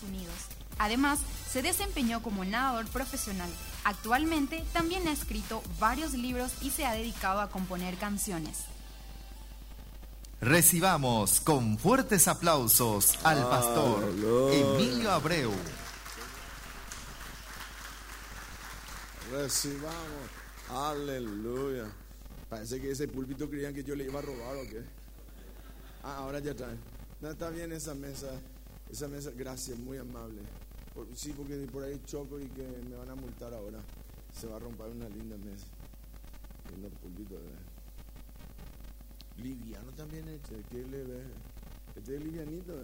Estados Unidos. Además, se desempeñó como nadador profesional. Actualmente también ha escrito varios libros y se ha dedicado a componer canciones. Recibamos con fuertes aplausos al pastor Emilio Abreu. Recibamos. Aleluya. Parece que ese púlpito creían que yo le iba a robar o qué. Ah, ahora ya está. No, está bien esa mesa. Esa mesa, gracias, muy amable. sí, porque por ahí choco y que me van a multar ahora. Se va a romper una linda mesa. Lindo púlpito, Liviano también este, ¿qué le ve? Este es livianito,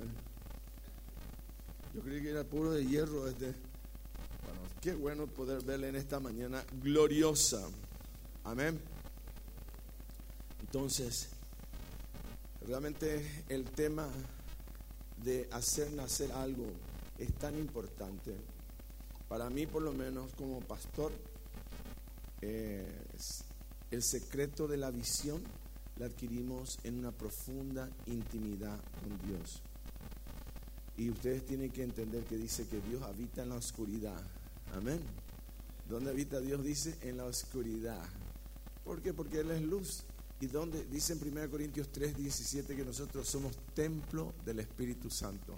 Yo creí que era puro de hierro este. Bueno, qué bueno poder verle en esta mañana gloriosa. Amén. Entonces, realmente el tema de hacer nacer algo es tan importante. Para mí, por lo menos, como pastor, el secreto de la visión la adquirimos en una profunda intimidad con Dios. Y ustedes tienen que entender que dice que Dios habita en la oscuridad. Amén. ¿Dónde habita Dios? Dice en la oscuridad. ¿Por qué? Porque Él es luz. Y donde dice en 1 Corintios 3, 17 que nosotros somos templo del Espíritu Santo.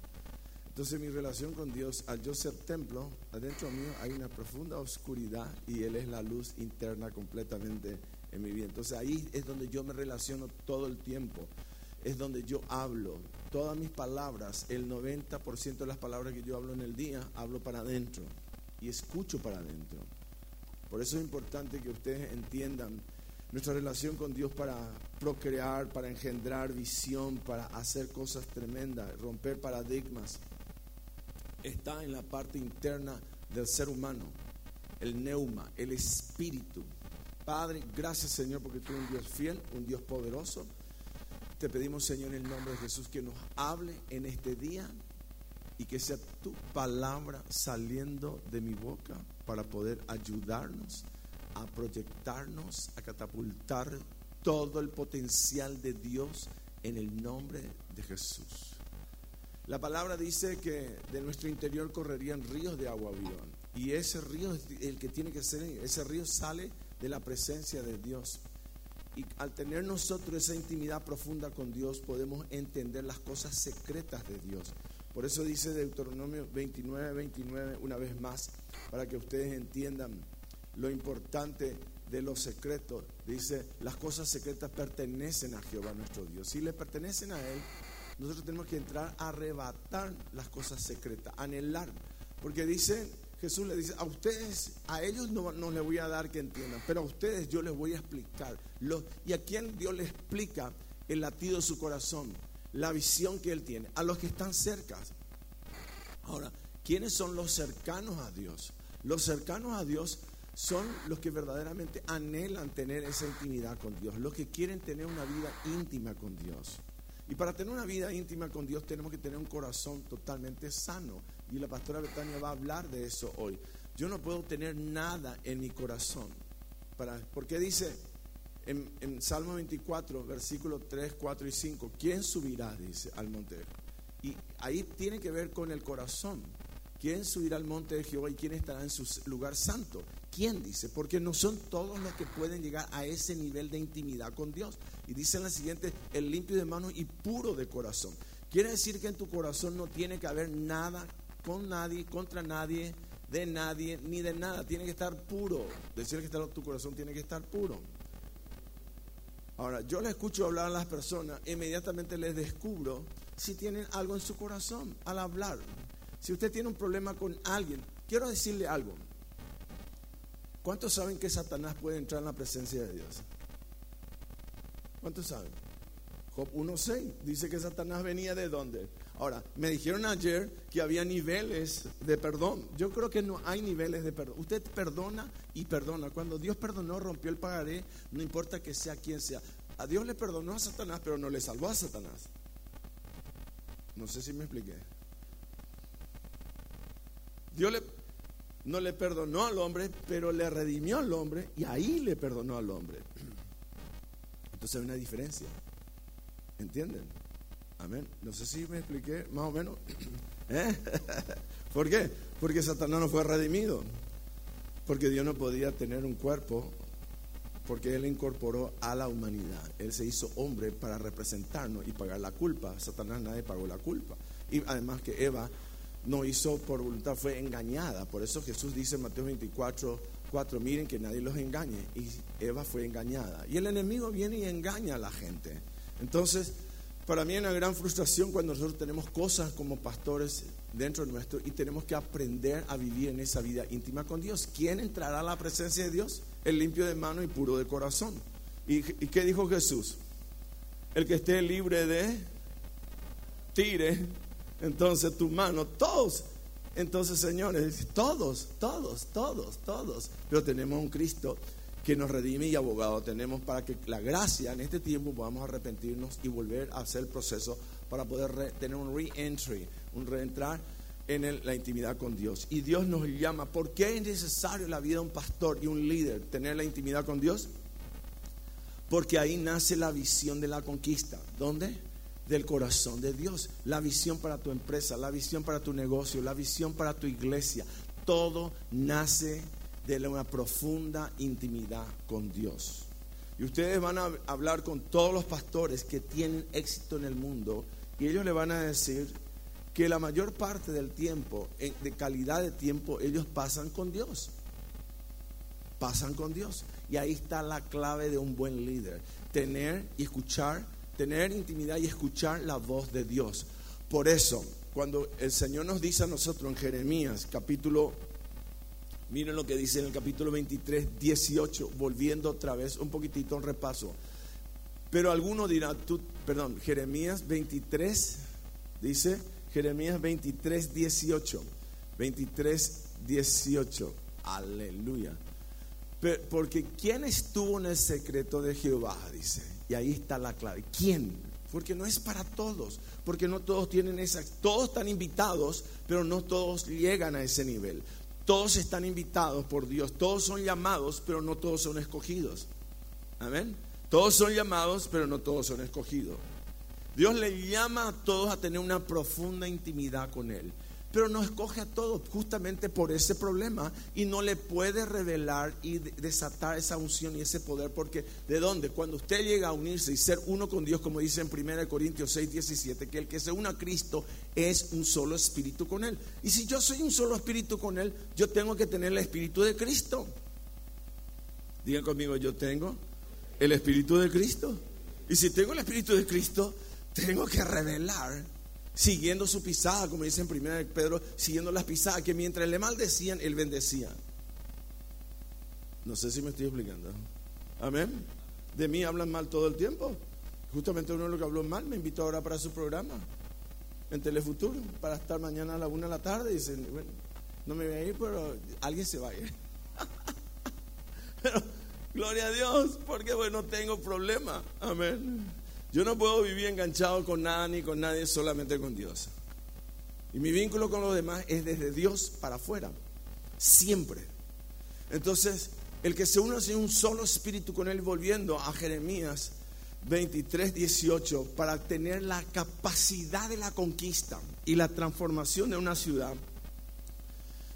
Entonces mi relación con Dios, al yo ser templo, adentro mío hay una profunda oscuridad y Él es la luz interna completamente en mi vida. Entonces ahí es donde yo me relaciono todo el tiempo. Es donde yo hablo. Todas mis palabras, el 90% de las palabras que yo hablo en el día, hablo para adentro y escucho para adentro. Por eso es importante que ustedes entiendan nuestra relación con Dios para procrear, para engendrar visión, para hacer cosas tremendas, romper paradigmas. Está en la parte interna del ser humano, el neuma, el espíritu. Padre, gracias Señor porque tú eres un Dios fiel, un Dios poderoso. Te pedimos Señor en el nombre de Jesús que nos hable en este día y que sea tu palabra saliendo de mi boca para poder ayudarnos a proyectarnos, a catapultar todo el potencial de Dios en el nombre de Jesús. La palabra dice que de nuestro interior correrían ríos de agua viva. Y ese río es el que tiene que ser, ese río sale de la presencia de Dios. Y al tener nosotros esa intimidad profunda con Dios, podemos entender las cosas secretas de Dios. Por eso dice Deuteronomio 29, 29, una vez más, para que ustedes entiendan lo importante de los secretos. Dice, las cosas secretas pertenecen a Jehová nuestro Dios. Si le pertenecen a Él, nosotros tenemos que entrar a arrebatar las cosas secretas, anhelar. Porque dice, Jesús le dice, a ustedes, a ellos no, no les voy a dar que entiendan, pero a ustedes yo les voy a explicar. ¿Y a quién Dios le explica el latido de su corazón? La visión que Él tiene. A los que están cerca. Ahora, ¿quiénes son los cercanos a Dios? Los cercanos a Dios son los que verdaderamente anhelan tener esa intimidad con Dios, los que quieren tener una vida íntima con Dios. Y para tener una vida íntima con Dios tenemos que tener un corazón totalmente sano. Y la pastora Betania va a hablar de eso hoy. Yo no puedo tener nada en mi corazón. Para, porque dice en, en Salmo 24, versículos 3, 4 y 5, ¿quién subirá? Dice al monte. Y ahí tiene que ver con el corazón. ¿Quién subirá al monte de Jehová y quién estará en su lugar santo? ¿Quién dice? Porque no son todos los que pueden llegar a ese nivel de intimidad con Dios. Y dice en la siguiente, el limpio de manos y puro de corazón. Quiere decir que en tu corazón no tiene que haber nada con nadie, contra nadie, de nadie, ni de nada. Tiene que estar puro. Decir que está, tu corazón tiene que estar puro. Ahora, yo le escucho hablar a las personas, inmediatamente les descubro si tienen algo en su corazón al hablar. Si usted tiene un problema con alguien, quiero decirle algo. ¿Cuántos saben que Satanás puede entrar en la presencia de Dios? ¿Cuántos saben? Job 1.6 dice que Satanás venía de dónde. Ahora, me dijeron ayer que había niveles de perdón. Yo creo que no hay niveles de perdón. Usted perdona y perdona. Cuando Dios perdonó, rompió el pagaré, no importa que sea quien sea. A Dios le perdonó a Satanás, pero no le salvó a Satanás. No sé si me expliqué. Dios no le perdonó al hombre, pero le redimió al hombre y ahí le perdonó al hombre. Entonces hay una diferencia. ¿Entienden? Amén. No sé si me expliqué más o menos. ¿Eh? ¿Por qué? Porque Satanás no fue redimido. Porque Dios no podía tener un cuerpo porque Él incorporó a la humanidad. Él se hizo hombre para representarnos y pagar la culpa. Satanás nadie pagó la culpa. Y además que Eva no hizo por voluntad, fue engañada. Por eso Jesús dice en Mateo 24, 4, miren que nadie los engañe. Y Eva fue engañada. Y el enemigo viene y engaña a la gente. Entonces, para mí es una gran frustración cuando nosotros tenemos cosas como pastores dentro de nuestro y tenemos que aprender a vivir en esa vida íntima con Dios. ¿Quién entrará a la presencia de Dios? El limpio de mano y puro de corazón. ¿Y, qué dijo Jesús? El que esté libre de tire, entonces tu mano, todos. Entonces, señores, todos, todos, todos, todos. Pero tenemos un Cristo que nos redime y abogado tenemos para que la gracia en este tiempo podamos arrepentirnos y volver a hacer el proceso para poder tener un re-entry, un reentrar en la intimidad con Dios. Y Dios nos llama. ¿Por qué es necesario la vida de un pastor y un líder tener la intimidad con Dios? Porque ahí nace la visión de la conquista. ¿Dónde? Del corazón de Dios. La visión para tu empresa, la visión para tu negocio, la visión para tu iglesia. Todo nace de una profunda intimidad con Dios. Y ustedes van a hablar con todos los pastores que tienen éxito en el mundo y ellos le van a decir que la mayor parte del tiempo, de calidad de tiempo, ellos pasan con Dios. Pasan con Dios. Y ahí está la clave de un buen líder. Tener y escuchar, tener intimidad y escuchar la voz de Dios. Por eso, cuando el Señor nos dice a nosotros en Jeremías capítulo, miren lo que dice en el capítulo 23, 18, volviendo otra vez un poquitito un repaso. Pero alguno dirá, tú, perdón, Jeremías 23 dice, Jeremías 23, 18. 23, 18. Aleluya. porque ¿quién estuvo en el secreto de Jehová? Dice. Y ahí está la clave. ¿Quién? Porque no es para todos. Porque no todos tienen esa. Todos están invitados, pero no todos llegan a ese nivel. Todos están invitados por Dios. Todos son llamados, pero no todos son escogidos. Amén. Todos son llamados, pero no todos son escogidos. Dios le llama a todos a tener una profunda intimidad con Él. Pero no escoge a todos justamente por ese problema y no le puede revelar y desatar esa unción y ese poder. Porque ¿de dónde? Cuando usted llega a unirse y ser uno con Dios, como dice en 1 Corintios 6, 17, que el que se una a Cristo es un solo espíritu con Él. Y si yo soy un solo espíritu con Él, yo tengo que tener el espíritu de Cristo. Digan conmigo, yo tengo el espíritu de Cristo. Y si tengo el espíritu de Cristo, tengo que revelar siguiendo su pisada, como dice en primera Pedro, siguiendo las pisadas, que mientras le maldecían, él bendecía. No sé si me estoy explicando. Amén. De mí hablan mal todo el tiempo. Justamente uno de los que habló mal me invitó ahora para su programa en Telefuturo para estar mañana a la una de la tarde. Dicen, bueno, no me voy a ir, pero alguien se va a ir. pero gloria a Dios, porque bueno, tengo problema. Amén. Yo no puedo vivir enganchado con nada ni con nadie, solamente con Dios. Y mi vínculo con los demás es desde Dios para afuera, siempre. Entonces, el que se une en un solo espíritu con Él, volviendo a Jeremías 23, 18, para tener la capacidad de la conquista y la transformación de una ciudad,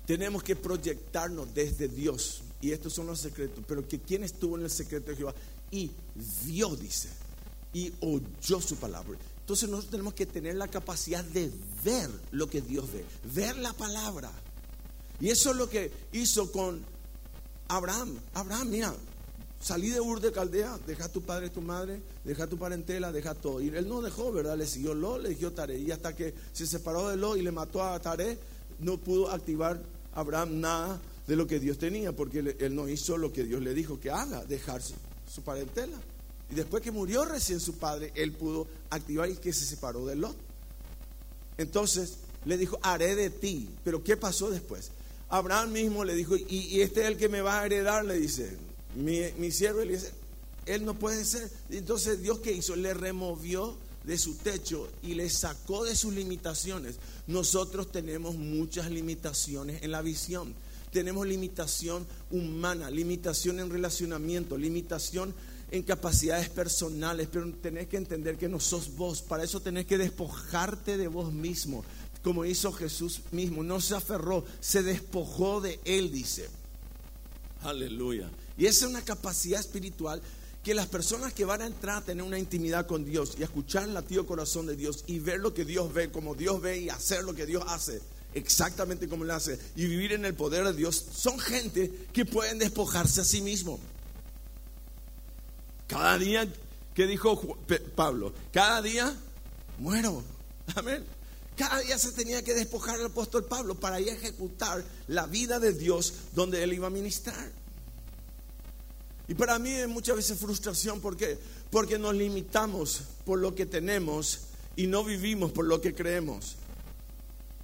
tenemos que proyectarnos desde Dios. Y estos son los secretos. Pero que estuvo en el secreto de Jehová y vio, dice y oyó su palabra. Entonces nosotros tenemos que tener la capacidad de ver lo que Dios ve, ver la palabra. Y eso es lo que hizo con Abraham. Abraham, mira, salí de Ur de Caldea, deja tu padre tu madre, deja tu parentela, deja todo. Él no dejó, ¿verdad? Le siguió Lo, le siguió Tare. Y hasta que se separó de Lo y le mató a Tare, no pudo activar Abraham nada de lo que Dios tenía, porque él no hizo lo que Dios le dijo que haga, dejarse su parentela. Y después que murió recién su padre, él pudo activar y que se separó de Lot. Entonces le dijo, haré de ti. Pero ¿qué pasó después? Abraham mismo le dijo, y, este es el que me va a heredar, le dice, mi, siervo, le dice, él no puede ser. Entonces Dios qué hizo? Le removió de su techo y le sacó de sus limitaciones. Nosotros tenemos muchas limitaciones en la visión. Tenemos limitación humana, limitación en relacionamiento, limitación en capacidades personales, pero tenés que entender que no sos vos. Para eso tenés que despojarte de vos mismo. como hizo Jesús mismo, no se aferró, se despojó de él, dice. Aleluya. Y esa es una capacidad espiritual que las personas que van a entrar a tener una intimidad con Dios y a escuchar el latido corazón de Dios y ver lo que Dios ve, como Dios ve y hacer lo que Dios hace, exactamente como Él hace, y vivir en el poder de Dios, son gente que pueden despojarse a sí mismo. Cada día, que dijo Pablo? Cada día muero. Amén. Cada día se tenía que despojar el apóstol Pablo para ir a ejecutar la vida de Dios donde él iba a ministrar. Y para mí es muchas veces frustración porque porque nos limitamos por lo que tenemos y no vivimos por lo que creemos.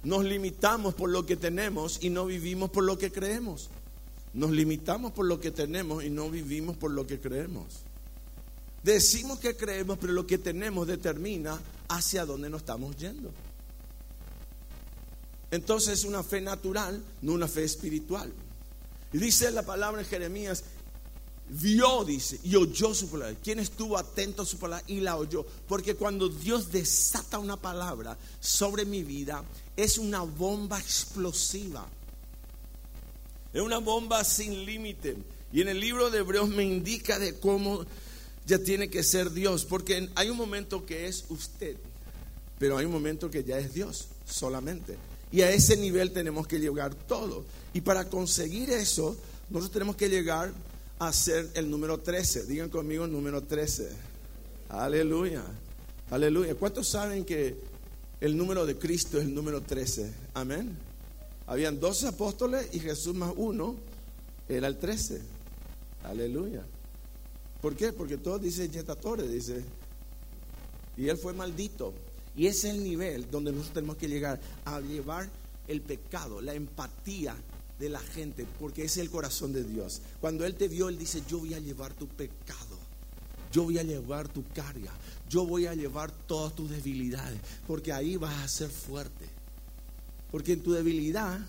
Nos limitamos por lo que tenemos y no vivimos por lo que creemos. Nos limitamos por lo que tenemos y no vivimos por lo que creemos. Decimos que creemos, pero lo que tenemos determina hacia dónde nos estamos yendo. Entonces es una fe natural, no una fe espiritual. Y dice la palabra en Jeremías, vio, dice, y oyó su palabra. ¿Quién estuvo atento a su palabra y la oyó? Porque cuando Dios desata una palabra sobre mi vida, es una bomba explosiva. Es una bomba sin límite. Y en el libro de Hebreos me indica de cómo ya tiene que ser Dios. Porque hay un momento que es usted, pero hay un momento que ya es Dios solamente. Y a ese nivel tenemos que llegar todo. Y para conseguir eso, nosotros tenemos que llegar a ser el número 13. Digan conmigo el número 13. Aleluya. Aleluya. ¿Cuántos saben que el número de Cristo es el número 13? Amén. Habían 12 apóstoles y Jesús más uno era el 13. Aleluya. ¿Por qué? Porque todos dicen yetatore, dice. Y él fue maldito. Y ese es el nivel donde nosotros tenemos que llegar a llevar el pecado, la empatía de la gente, porque es el corazón de Dios. Cuando Él te vio, Él dice, yo voy a llevar tu pecado, yo voy a llevar tu carga, yo voy a llevar todas tus debilidades, porque ahí vas a ser fuerte. Porque en tu debilidad,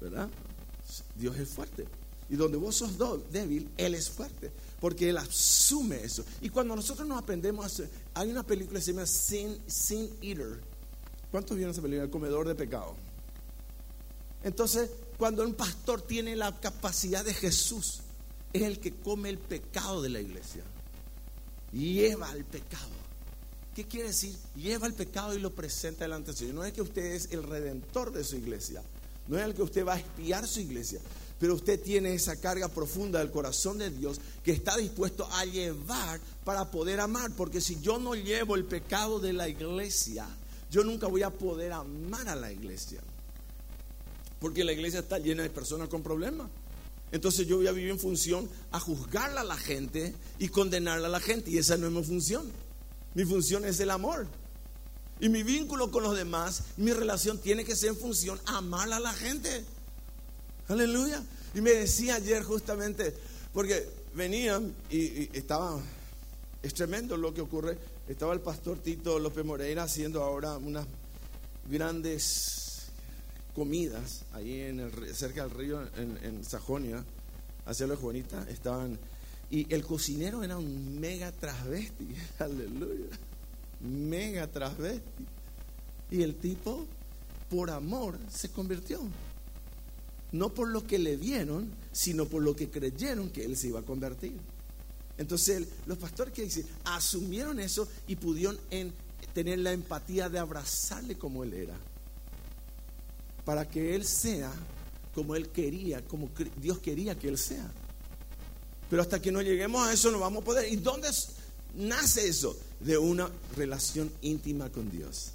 ¿verdad? Dios es fuerte. Y donde vos sos débil, Él es fuerte. Porque Él asume eso. Y cuando nosotros nos aprendemos a hacer, hay una película que se llama Sin, Sin Eater. ¿Cuántos vieron esa película? El comedor de pecado. Entonces, cuando un pastor tiene la capacidad de Jesús, es el que come el pecado de la iglesia. Lleva el pecado. ¿Qué quiere decir? Lleva el pecado y lo presenta delante del Señor. No es que usted es el redentor de su iglesia. No es el que usted va a espiar su iglesia pero usted tiene esa carga profunda del corazón de Dios que está dispuesto a llevar para poder amar, porque si yo no llevo el pecado de la iglesia, yo nunca voy a poder amar a la iglesia, porque la iglesia está llena de personas con problemas. Entonces yo voy a vivir en función a juzgarla a la gente y condenarla a la gente, y esa no es mi función. Mi función es el amor. Y mi vínculo con los demás, mi relación tiene que ser en función a amar a la gente. Aleluya. Y me decía ayer justamente, porque venían y, estaba, es tremendo lo que ocurre. Estaba el pastor Tito López Moreira haciendo ahora unas grandes comidas ahí en el, cerca del río en, Sajonia, hacia la Juanita. Estaban, y el cocinero era un mega transvesti. Aleluya. Mega transvesti. Y el tipo, por amor, se convirtió no por lo que le vieron, sino por lo que creyeron que él se iba a convertir. Entonces los pastores que dicen, asumieron eso y pudieron tener la empatía de abrazarle como él era, para que él sea como él quería, como Dios quería que él sea. Pero hasta que no lleguemos a eso no vamos a poder. ¿Y dónde nace eso? De una relación íntima con Dios.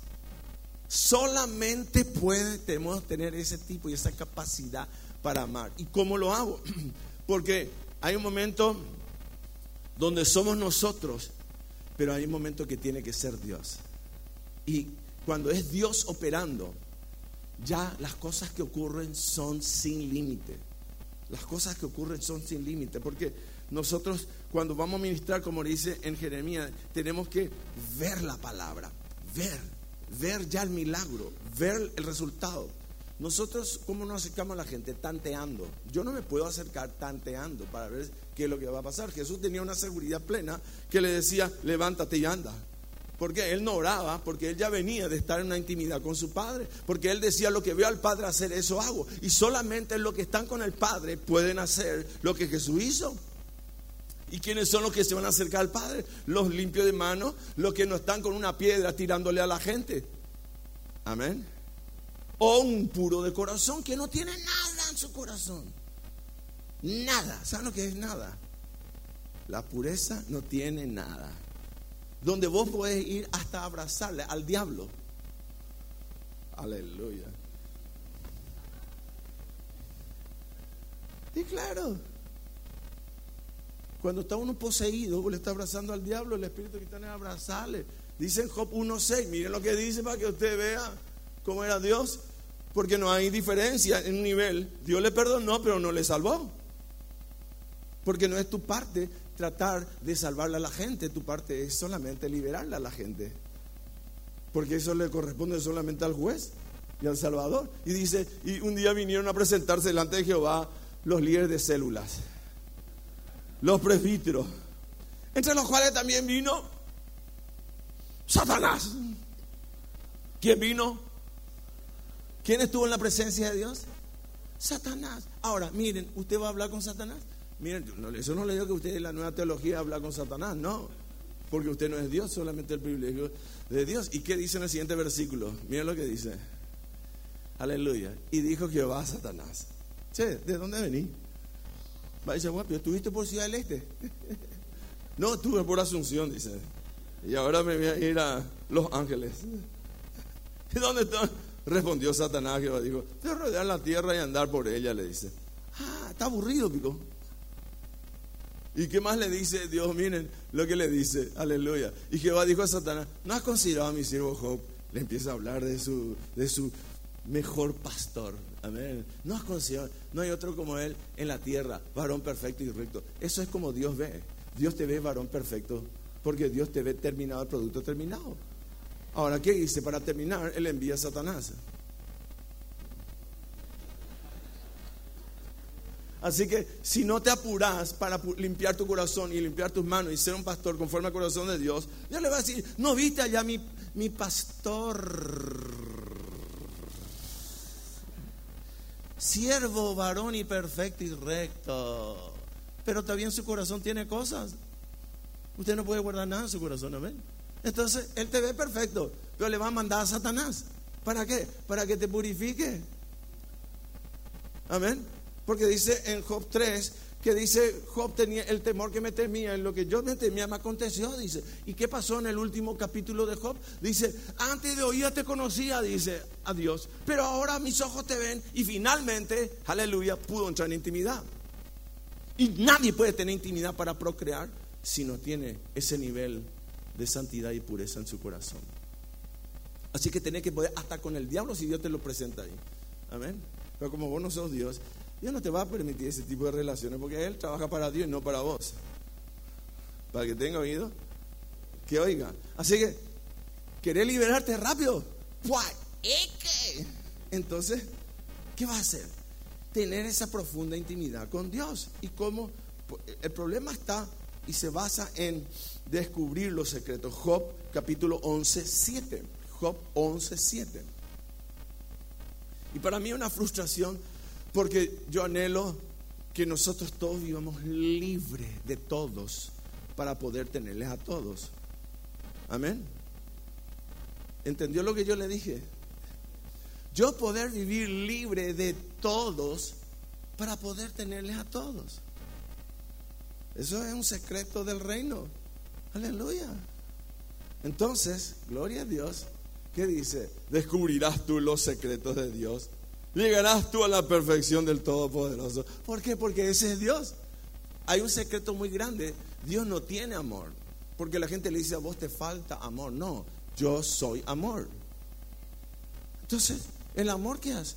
Solamente podemos tener ese tipo y esa capacidad para amar. ¿Y cómo lo hago? Porque hay un momento donde somos nosotros, pero hay un momento que tiene que ser Dios. Y cuando es Dios operando, ya las cosas que ocurren son sin límite. Las cosas que ocurren son sin límite. Porque nosotros cuando vamos a ministrar, como dice en Jeremías, tenemos que ver la palabra, ver ver ya el milagro, ver el resultado. Nosotros, ¿cómo nos acercamos a la gente? Tanteando. Yo no me puedo acercar tanteando para ver qué es lo que va a pasar. Jesús tenía una seguridad plena que le decía, levántate y anda. Porque él no oraba, porque él ya venía de estar en una intimidad con su padre. Porque él decía, lo que veo al padre hacer, eso hago. Y solamente los que están con el padre pueden hacer lo que Jesús hizo. ¿Y quiénes son los que se van a acercar al Padre? Los limpios de manos, los que no están con una piedra tirándole a la gente. Amén. O un puro de corazón que no tiene nada en su corazón. Nada. ¿Saben lo que es nada? La pureza no tiene nada. Donde vos podés ir hasta abrazarle al diablo. Aleluya. Y claro, cuando está uno poseído, le está abrazando al diablo, el espíritu que está en abrazarle. Dice en Job 1.6, miren lo que dice para que usted vea cómo era Dios. Porque no hay diferencia en un nivel. Dios le perdonó, pero no le salvó. Porque no es tu parte tratar de salvarle a la gente, tu parte es solamente liberarle a la gente. Porque eso le corresponde solamente al juez y al Salvador. Y dice, y un día vinieron a presentarse delante de Jehová los líderes de células los presbíteros, entre los cuales también vino Satanás. ¿Quién vino? ¿Quién estuvo en la presencia de Dios? Satanás. Ahora, miren, ¿usted va a hablar con Satanás? Miren, eso no le digo que usted en la nueva teología habla con Satanás, no. Porque usted no es Dios, solamente el privilegio de Dios. ¿Y qué dice en el siguiente versículo? Miren lo que dice. Aleluya. Y dijo Jehová a Satanás. Che, ¿de dónde venís? Va a decir, ¿estuviste por Ciudad del Este? no, estuve por Asunción, dice. Y ahora me voy a ir a Los Ángeles. ¿Y dónde está? Respondió Satanás, que dijo, te rodear la tierra y andar por ella, le dice. Ah, está aburrido, pico. ¿Y qué más le dice Dios? Miren lo que le dice, aleluya. Y Jehová dijo a Satanás, ¿no has considerado a mi siervo Job? Le empieza a hablar de su, de su mejor pastor. Amén. No has no hay otro como él en la tierra, varón perfecto y recto. Eso es como Dios ve. Dios te ve varón perfecto, porque Dios te ve terminado el producto terminado. Ahora, ¿qué dice? Para terminar, él envía a Satanás. Así que si no te apuras para limpiar tu corazón y limpiar tus manos y ser un pastor conforme al corazón de Dios, Dios le va a decir, no viste allá mi, mi pastor siervo, varón y perfecto y recto. Pero también su corazón tiene cosas. Usted no puede guardar nada en su corazón, amén. Entonces, Él te ve perfecto, pero le va a mandar a Satanás. ¿Para qué? Para que te purifique. Amén. Porque dice en Job 3 que dice Job tenía el temor que me temía, en lo que yo me temía me aconteció, dice. ¿Y qué pasó en el último capítulo de Job? Dice, antes de oír te conocía, dice a Dios, pero ahora mis ojos te ven y finalmente, aleluya, pudo entrar en intimidad. Y nadie puede tener intimidad para procrear si no tiene ese nivel de santidad y pureza en su corazón. Así que tenés que poder hasta con el diablo si Dios te lo presenta ahí. Amén. Pero como vos no sos Dios, Dios no te va a permitir ese tipo de relaciones porque Él trabaja para Dios y no para vos. Para que tenga oído, que oiga. Así que, ¿querés liberarte rápido? Entonces, ¿qué va a hacer? Tener esa profunda intimidad con Dios. ¿Y cómo? El problema está y se basa en descubrir los secretos. Job capítulo 11, 7. Job 11, 7. Y para mí una frustración porque yo anhelo que nosotros todos vivamos libres de todos para poder tenerles a todos. Amén. ¿Entendió lo que yo le dije? Yo poder vivir libre de todos para poder tenerles a todos. Eso es un secreto del reino. Aleluya. Entonces, gloria a Dios, ¿qué dice? Descubrirás tú los secretos de Dios llegarás tú a la perfección del Todopoderoso. ¿Por qué? Porque ese es Dios. Hay un secreto muy grande. Dios no tiene amor. Porque la gente le dice a vos te falta amor. No, yo soy amor. Entonces, ¿el amor qué hace?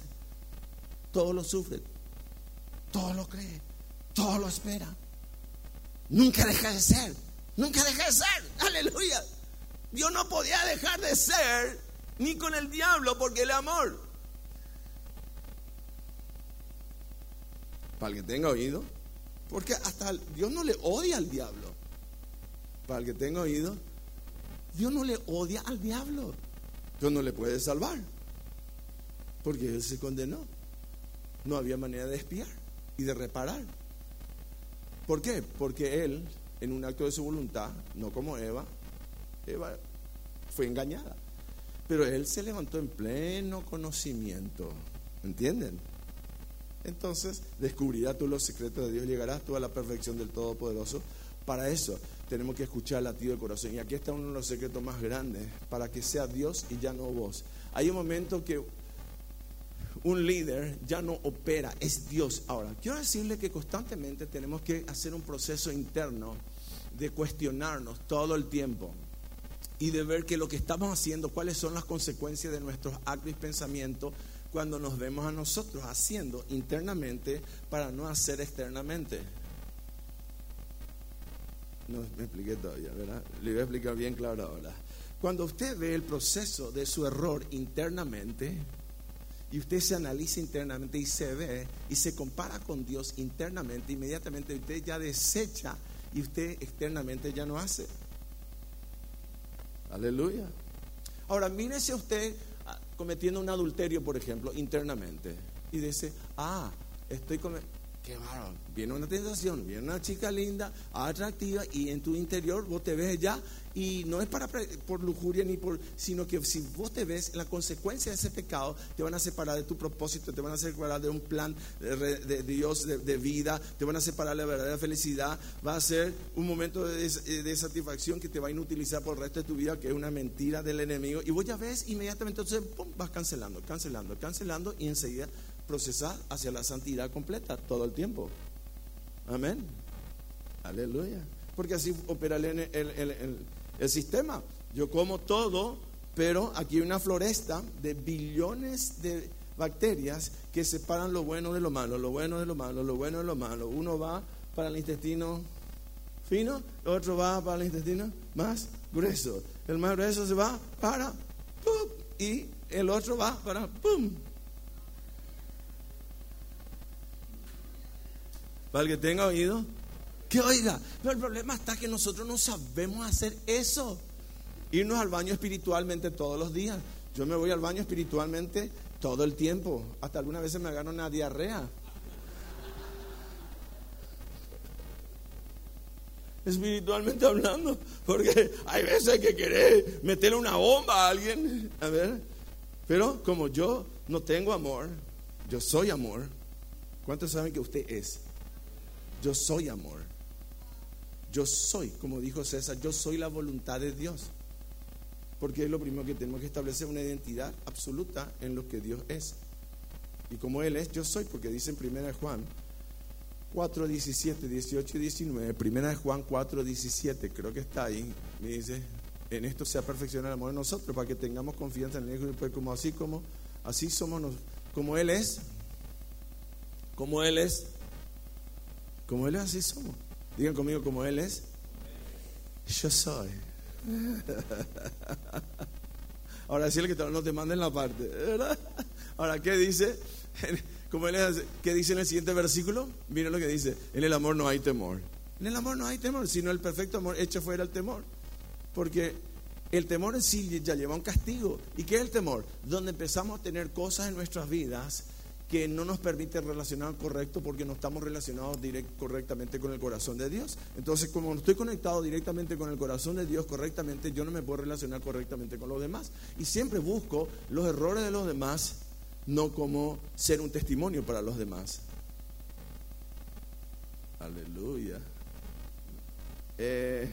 Todo lo sufre, todo lo cree, todo lo espera. Nunca deja de ser, nunca deja de ser. Aleluya. Dios no podía dejar de ser ni con el diablo porque el amor. Para el que tenga oído. Porque hasta Dios no le odia al diablo. Para el que tenga oído, Dios no le odia al diablo. Dios no le puede salvar. Porque él se condenó. No había manera de espiar y de reparar. ¿Por qué? Porque él, en un acto de su voluntad, no como Eva, Eva fue engañada. Pero él se levantó en pleno conocimiento. ¿Entienden? Entonces descubrirás tú los secretos de Dios, llegarás tú a la perfección del Todopoderoso. Para eso tenemos que escuchar el latido del corazón. Y aquí está uno de los secretos más grandes, para que sea Dios y ya no vos. Hay un momento que un líder ya no opera, es Dios. Ahora, quiero decirle que constantemente tenemos que hacer un proceso interno de cuestionarnos todo el tiempo y de ver que lo que estamos haciendo, cuáles son las consecuencias de nuestros actos y pensamientos cuando nos vemos a nosotros haciendo internamente para no hacer externamente. No me expliqué todavía, ¿verdad? Le voy a explicar bien claro ahora. Cuando usted ve el proceso de su error internamente, y usted se analiza internamente y se ve y se compara con Dios internamente, inmediatamente usted ya desecha y usted externamente ya no hace. Aleluya. Ahora, mírese usted cometiendo un adulterio, por ejemplo, internamente, y dice, ah, estoy cometiendo Qué Viene una tentación, viene una chica linda, atractiva, y en tu interior vos te ves ya, y no es para por lujuria ni por, sino que si vos te ves, la consecuencia de ese pecado te van a separar de tu propósito, te van a separar de un plan de, Dios de, vida, te van a separar de la verdadera felicidad, va a ser un momento de, de, satisfacción que te va a inutilizar por el resto de tu vida, que es una mentira del enemigo, y vos ya ves inmediatamente, entonces vas cancelando, cancelando, cancelando, y enseguida procesar hacia la santidad completa todo el tiempo. Amén. Aleluya. Porque así opera el, sistema. Yo como todo, pero aquí hay una floresta de billones de bacterias que separan lo bueno de lo malo, lo bueno de lo malo, lo bueno de lo malo. Uno va para el intestino fino, el otro va para el intestino más grueso. El más grueso se va para y el otro va para ¡pum! Para el que tenga oído, que oiga. Pero el problema está que nosotros no sabemos hacer eso. Irnos al baño espiritualmente todos los días. Yo me voy al baño espiritualmente todo el tiempo. Hasta algunas veces me agarro una diarrea. Espiritualmente hablando. Porque hay veces que querés meterle una bomba a alguien. A ver. Pero como yo no tengo amor, yo soy amor. ¿Cuántos saben que usted es? Yo soy amor. Yo soy, como dijo César, yo soy la voluntad de Dios. Porque es lo primero que tenemos que establecer una identidad absoluta en lo que Dios es. Y como Él es, yo soy, porque dice en 1 Juan 4, 17, 18 y 19, 1 Juan 4, 17, creo que está ahí, me dice, en esto se ha perfeccionado el amor en nosotros, para que tengamos confianza en Él, pues como así como, así somos, como Él es, como Él es, como Él es, así somos. Digan conmigo, como Él es, yo soy. Ahora sí, el que no te manden la parte, ¿verdad? Ahora, ¿qué dice? Como él es, ¿Qué dice en el siguiente versículo? Miren lo que dice: En el amor no hay temor. En el amor no hay temor, sino el perfecto amor echa fuera el temor. Porque el temor en sí ya lleva un castigo. ¿Y qué es el temor? Donde empezamos a tener cosas en nuestras vidas que no nos permite relacionar correcto porque no estamos relacionados correctamente con el corazón de Dios. Entonces, como no estoy conectado directamente con el corazón de Dios correctamente, yo no me puedo relacionar correctamente con los demás. Y siempre busco los errores de los demás, no como ser un testimonio para los demás. Aleluya. Eh,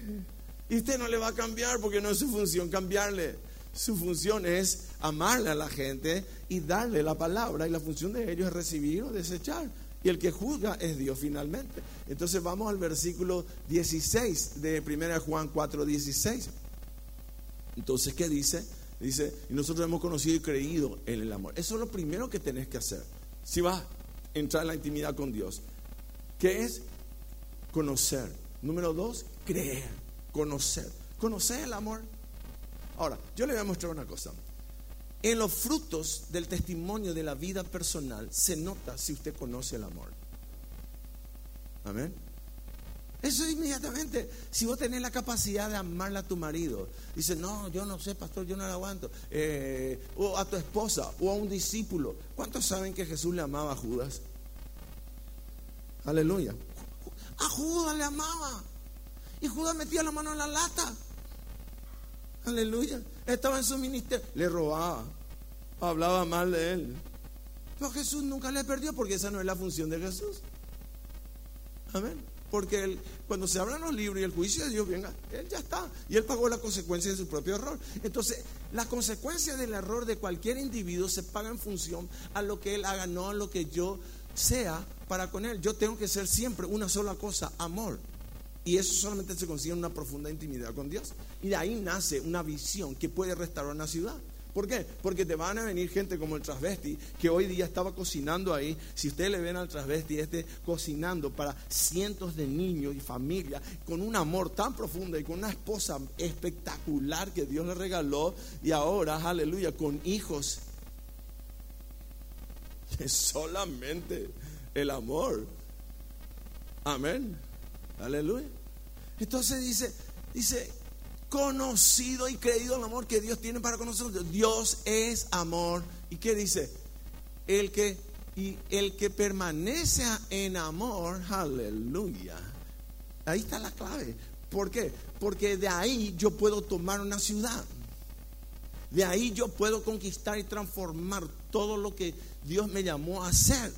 y usted no le va a cambiar porque no es su función cambiarle. Su función es amarle a la gente y darle la palabra. Y la función de ellos es recibir o desechar. Y el que juzga es Dios finalmente. Entonces vamos al versículo 16 de 1 Juan 4, 16. Entonces, ¿qué dice? Dice, y nosotros hemos conocido y creído en el amor. Eso es lo primero que tenés que hacer. Si vas a entrar en la intimidad con Dios. ¿Qué es? Conocer. Número dos, creer. Conocer. Conocer el amor. Ahora, yo le voy a mostrar una cosa. En los frutos del testimonio de la vida personal se nota si usted conoce el amor. Amén. Eso inmediatamente, si vos tenés la capacidad de amarle a tu marido, dice, no, yo no sé, pastor, yo no lo aguanto, eh, o a tu esposa, o a un discípulo. ¿Cuántos saben que Jesús le amaba a Judas? Aleluya. A Judas le amaba. Y Judas metía la mano en la lata. Aleluya. Estaba en su ministerio. Le robaba. Hablaba mal de él. Pero Jesús nunca le perdió porque esa no es la función de Jesús. Amén. Porque cuando se abran los libros y el juicio de Dios venga, Él ya está. Y Él pagó la consecuencia de su propio error. Entonces, la consecuencia del error de cualquier individuo se paga en función a lo que Él haga, no a lo que yo sea para con Él. Yo tengo que ser siempre una sola cosa, amor. Y eso solamente se consigue en una profunda intimidad con Dios. Y de ahí nace una visión que puede restaurar una ciudad. ¿Por qué? Porque te van a venir gente como el transvesti, que hoy día estaba cocinando ahí. Si ustedes le ven al transvesti, este cocinando para cientos de niños y familias, con un amor tan profundo y con una esposa espectacular que Dios le regaló, y ahora, aleluya, con hijos. Es solamente el amor. Amén. Aleluya. Entonces dice, dice, conocido y creído el amor que Dios tiene para con nosotros. Dios es amor. ¿Y qué dice? El que y el que permanece en amor, aleluya. Ahí está la clave. ¿Por qué? Porque de ahí yo puedo tomar una ciudad. De ahí yo puedo conquistar y transformar todo lo que Dios me llamó a hacer.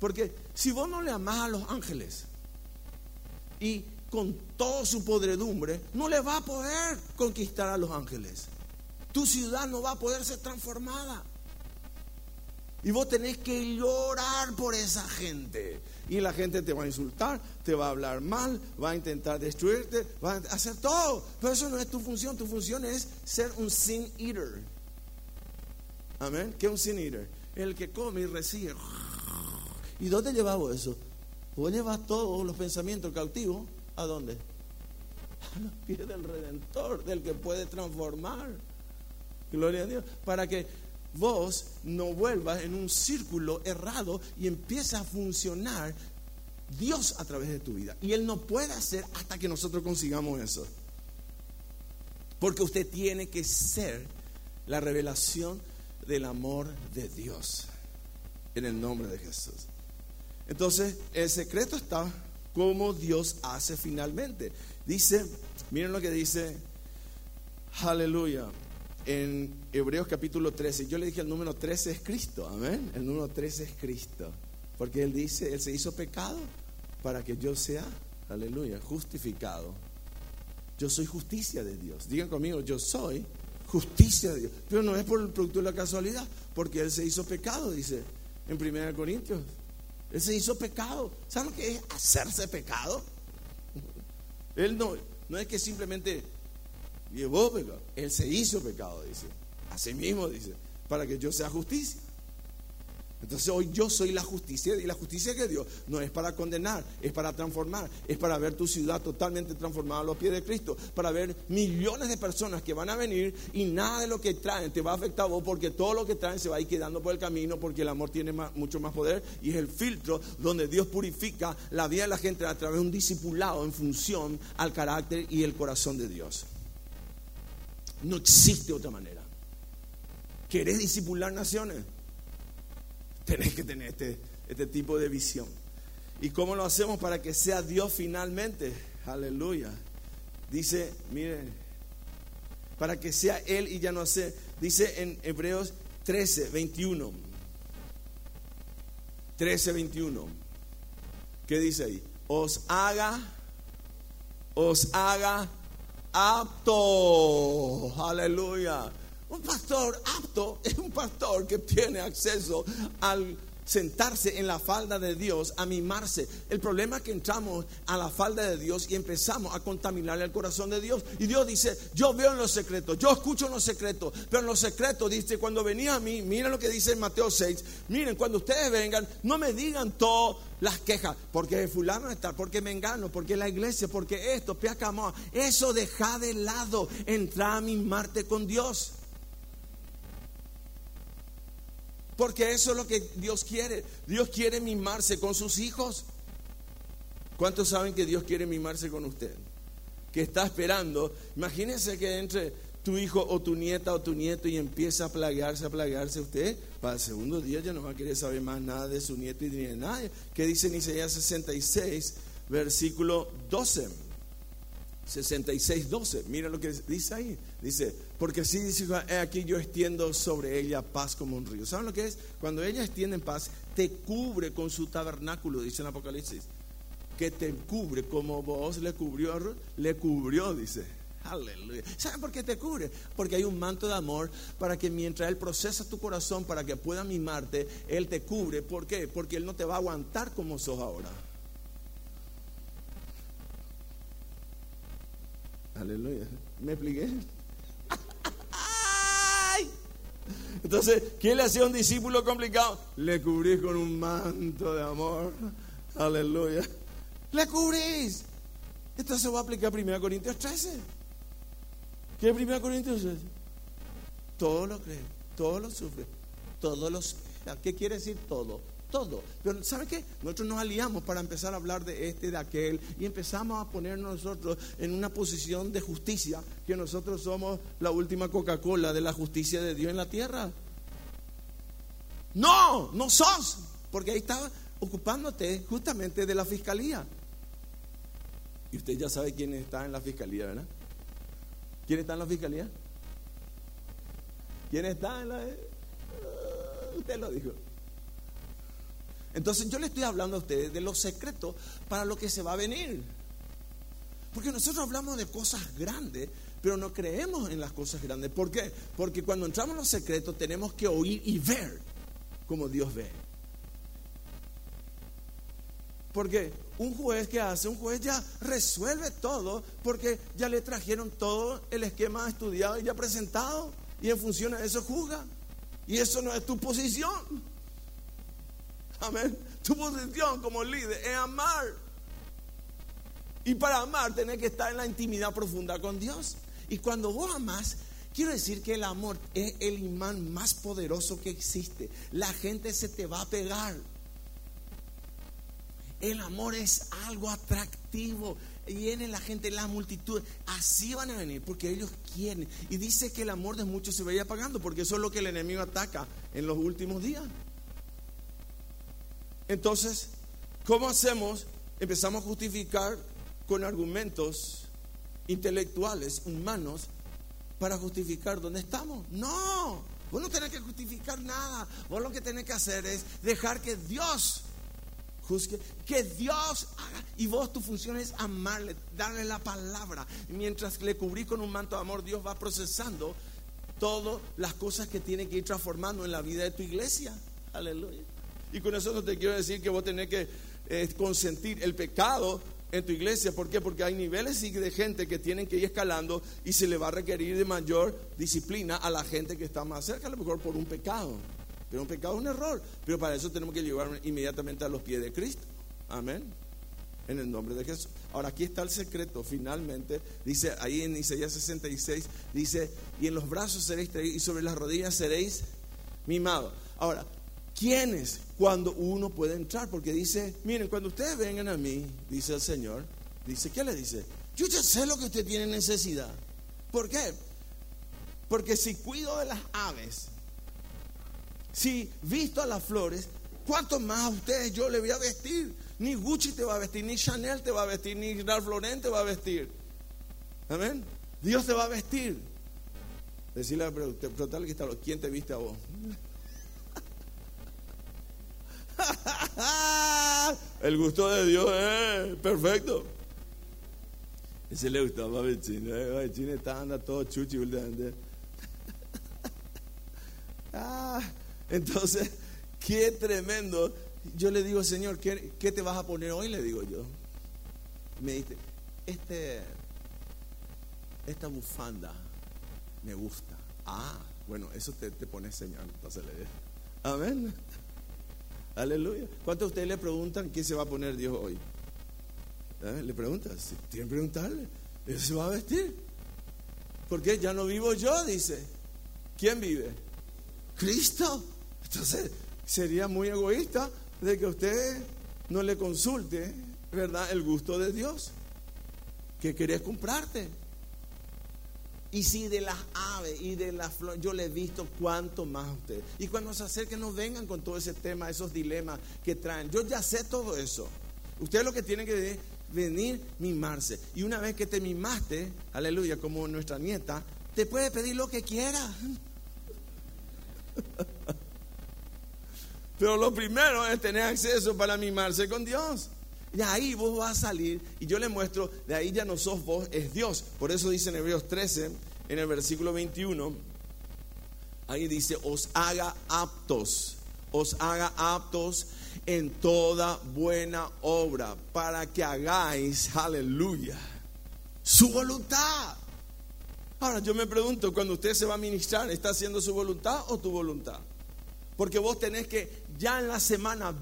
Porque si vos no le amás a los ángeles y con toda su podredumbre, no le va a poder conquistar a los ángeles. Tu ciudad no va a poder ser transformada. Y vos tenés que llorar por esa gente. Y la gente te va a insultar, te va a hablar mal, va a intentar destruirte, va a hacer todo. Pero eso no es tu función. Tu función es ser un sin eater. Amén. ¿Qué es un sin eater? El que come y recibe. ¿Y dónde llevamos eso? Vos llevas todos los pensamientos cautivos ¿A dónde? A los pies del Redentor, del que puede transformar. Gloria a Dios. Para que vos no vuelvas en un círculo errado y empiece a funcionar Dios a través de tu vida. Y Él no puede hacer hasta que nosotros consigamos eso. Porque usted tiene que ser la revelación del amor de Dios. En el nombre de Jesús. Entonces, el secreto está como Dios hace finalmente. Dice, miren lo que dice, aleluya, en Hebreos capítulo 13. Yo le dije el número 13 es Cristo, amén. El número 13 es Cristo. Porque Él dice, Él se hizo pecado para que yo sea, aleluya, justificado. Yo soy justicia de Dios. Digan conmigo, yo soy justicia de Dios. Pero no es por el producto de la casualidad, porque Él se hizo pecado, dice en 1 Corintios él se hizo pecado. ¿Saben lo que es hacerse pecado? Él no, no es que simplemente llevó pecado. Él se hizo pecado, dice. Así mismo dice, para que yo sea justicia. Entonces hoy yo soy la justicia y la justicia que Dios no es para condenar, es para transformar, es para ver tu ciudad totalmente transformada a los pies de Cristo, para ver millones de personas que van a venir y nada de lo que traen te va a afectar a vos porque todo lo que traen se va a ir quedando por el camino porque el amor tiene mucho más poder y es el filtro donde Dios purifica la vida de la gente a través de un discipulado en función al carácter y el corazón de Dios. No existe otra manera. ¿Querés discipular naciones? Tenés que tener este, este tipo de visión. ¿Y cómo lo hacemos para que sea Dios finalmente? Aleluya. Dice, miren, para que sea Él y ya no sé. Dice en Hebreos 13, 21. 13, 21. ¿Qué dice ahí? Os haga, os haga apto. Aleluya un pastor apto es un pastor que tiene acceso al sentarse en la falda de Dios, a mimarse. El problema es que entramos a la falda de Dios y empezamos a contaminar el corazón de Dios. Y Dios dice, yo veo en los secretos, yo escucho en los secretos, pero en los secretos dice, cuando venía a mí, miren lo que dice en Mateo 6, miren, cuando ustedes vengan, no me digan todas las quejas, porque fulano está, porque me engano, porque la iglesia, porque esto, piacamo, eso deja de lado, entra a mimarte con Dios. Porque eso es lo que Dios quiere. Dios quiere mimarse con sus hijos. ¿Cuántos saben que Dios quiere mimarse con usted? Que está esperando. Imagínense que entre tu hijo o tu nieta o tu nieto y empieza a plaguearse, a plaguearse usted, para el segundo día ya no va a querer saber más nada de su nieto y de nadie. ¿Qué dice en Isaías 66, versículo 12? 66, 12. Mira lo que dice ahí. Dice, porque así dice, aquí yo extiendo sobre ella paz como un río. ¿Saben lo que es? Cuando ella extiende paz, te cubre con su tabernáculo, dice en Apocalipsis que te cubre como vos le cubrió, le cubrió, dice. Aleluya. ¿Saben por qué te cubre? Porque hay un manto de amor para que mientras Él procesa tu corazón para que pueda mimarte, Él te cubre. ¿Por qué? Porque Él no te va a aguantar como sos ahora. Aleluya. ¿Me expliqué? Entonces, ¿quién le hacía un discípulo complicado? Le cubrí con un manto de amor. Aleluya le cubrís. Esto se va a aplicar a 1 Corintios 13. ¿Qué es 1 Corintios 13? Todo lo cree, todo lo sufre, todo lo. ¿Qué quiere decir todo? Pero ¿sabe qué? Nosotros nos aliamos para empezar a hablar de este, de aquel, y empezamos a ponernos nosotros en una posición de justicia, que nosotros somos la última Coca-Cola de la justicia de Dios en la tierra. No, no sos, porque ahí estaba ocupándote justamente de la fiscalía. Y usted ya sabe quién está en la fiscalía, ¿verdad? ¿Quién está en la fiscalía? ¿Quién está en la... Uh, usted lo dijo. Entonces yo le estoy hablando a ustedes de los secretos para lo que se va a venir. Porque nosotros hablamos de cosas grandes, pero no creemos en las cosas grandes. ¿Por qué? Porque cuando entramos en los secretos tenemos que oír y ver como Dios ve. Porque un juez que hace, un juez ya resuelve todo porque ya le trajeron todo el esquema estudiado y ya presentado. Y en función de eso juzga. Y eso no es tu posición. Amén. Tu posición como líder es amar. Y para amar tenés que estar en la intimidad profunda con Dios. Y cuando vos amás, quiero decir que el amor es el imán más poderoso que existe. La gente se te va a pegar. El amor es algo atractivo. Viene la gente, la multitud. Así van a venir porque ellos quieren. Y dice que el amor de muchos se vaya apagando porque eso es lo que el enemigo ataca en los últimos días. Entonces, ¿cómo hacemos? Empezamos a justificar con argumentos intelectuales, humanos, para justificar dónde estamos. No, vos no tenés que justificar nada. Vos lo que tenés que hacer es dejar que Dios que Dios haga. Y vos tu función es amarle, darle la palabra. mientras le cubrí con un manto de amor, Dios va procesando todas las cosas que tiene que ir transformando en la vida de tu iglesia. Aleluya. Y con eso no te quiero decir que vos tenés que eh, consentir el pecado en tu iglesia. ¿Por qué? Porque hay niveles de gente que tienen que ir escalando y se le va a requerir de mayor disciplina a la gente que está más cerca, a lo mejor por un pecado. Pero un pecado es un error. Pero para eso tenemos que llevar inmediatamente a los pies de Cristo. Amén. En el nombre de Jesús. Ahora aquí está el secreto. Finalmente, dice ahí en Isaías 66, dice, y en los brazos seréis y sobre las rodillas seréis mimados. Ahora, ¿quiénes cuando uno puede entrar? Porque dice, miren, cuando ustedes vengan a mí, dice el Señor, dice, ¿qué le dice? Yo ya sé lo que usted tiene necesidad. ¿Por qué? Porque si cuido de las aves, si visto a las flores, ¿cuánto más a ustedes yo le voy a vestir? Ni Gucci te va a vestir, ni Chanel te va a vestir, ni Ralph Lauren te va a vestir. Amén. Dios te va a vestir. Decirle, preguntarle ¿quién te viste a vos? El gusto de Dios perfecto. Ese le gustaba a Bechine. Bechine está anda todo chuchi ah. Entonces, qué tremendo. Yo le digo, Señor, ¿qué, te vas a poner hoy? Le digo yo. Me dice, este, esta bufanda me gusta. Ah, bueno, eso te, te pone Señor. Entonces le Amén. Aleluya. ¿Cuántos de ustedes le preguntan qué se va a poner Dios hoy? ¿Eh? Le preguntan, si tienen que preguntarle, Él se va a vestir. Porque ya no vivo yo, dice. ¿Quién vive? Cristo. Entonces, sería muy egoísta de que usted no le consulte ¿verdad? El gusto de Dios. Que querés comprarte. Y si de las aves y de las flores, yo le he visto cuánto más a ustedes. Y cuando se acerquen, no vengan con todo ese tema, esos dilemas que traen. Yo ya sé todo eso. Ustedes lo que tienen que venir, mimarse. Y una vez que te mimaste, aleluya, como nuestra nieta, te puede pedir lo que quiera. Pero lo primero es tener acceso para mimarse con Dios. De ahí vos vas a salir y yo le muestro, de ahí ya no sos vos, es Dios. Por eso dice en Hebreos 13, en el versículo 21, ahí dice, os haga aptos, os haga aptos en toda buena obra para que hagáis, aleluya, su voluntad. Ahora yo me pregunto, cuando usted se va a ministrar, ¿está haciendo su voluntad o tu voluntad? Porque vos tenés que ya en la semana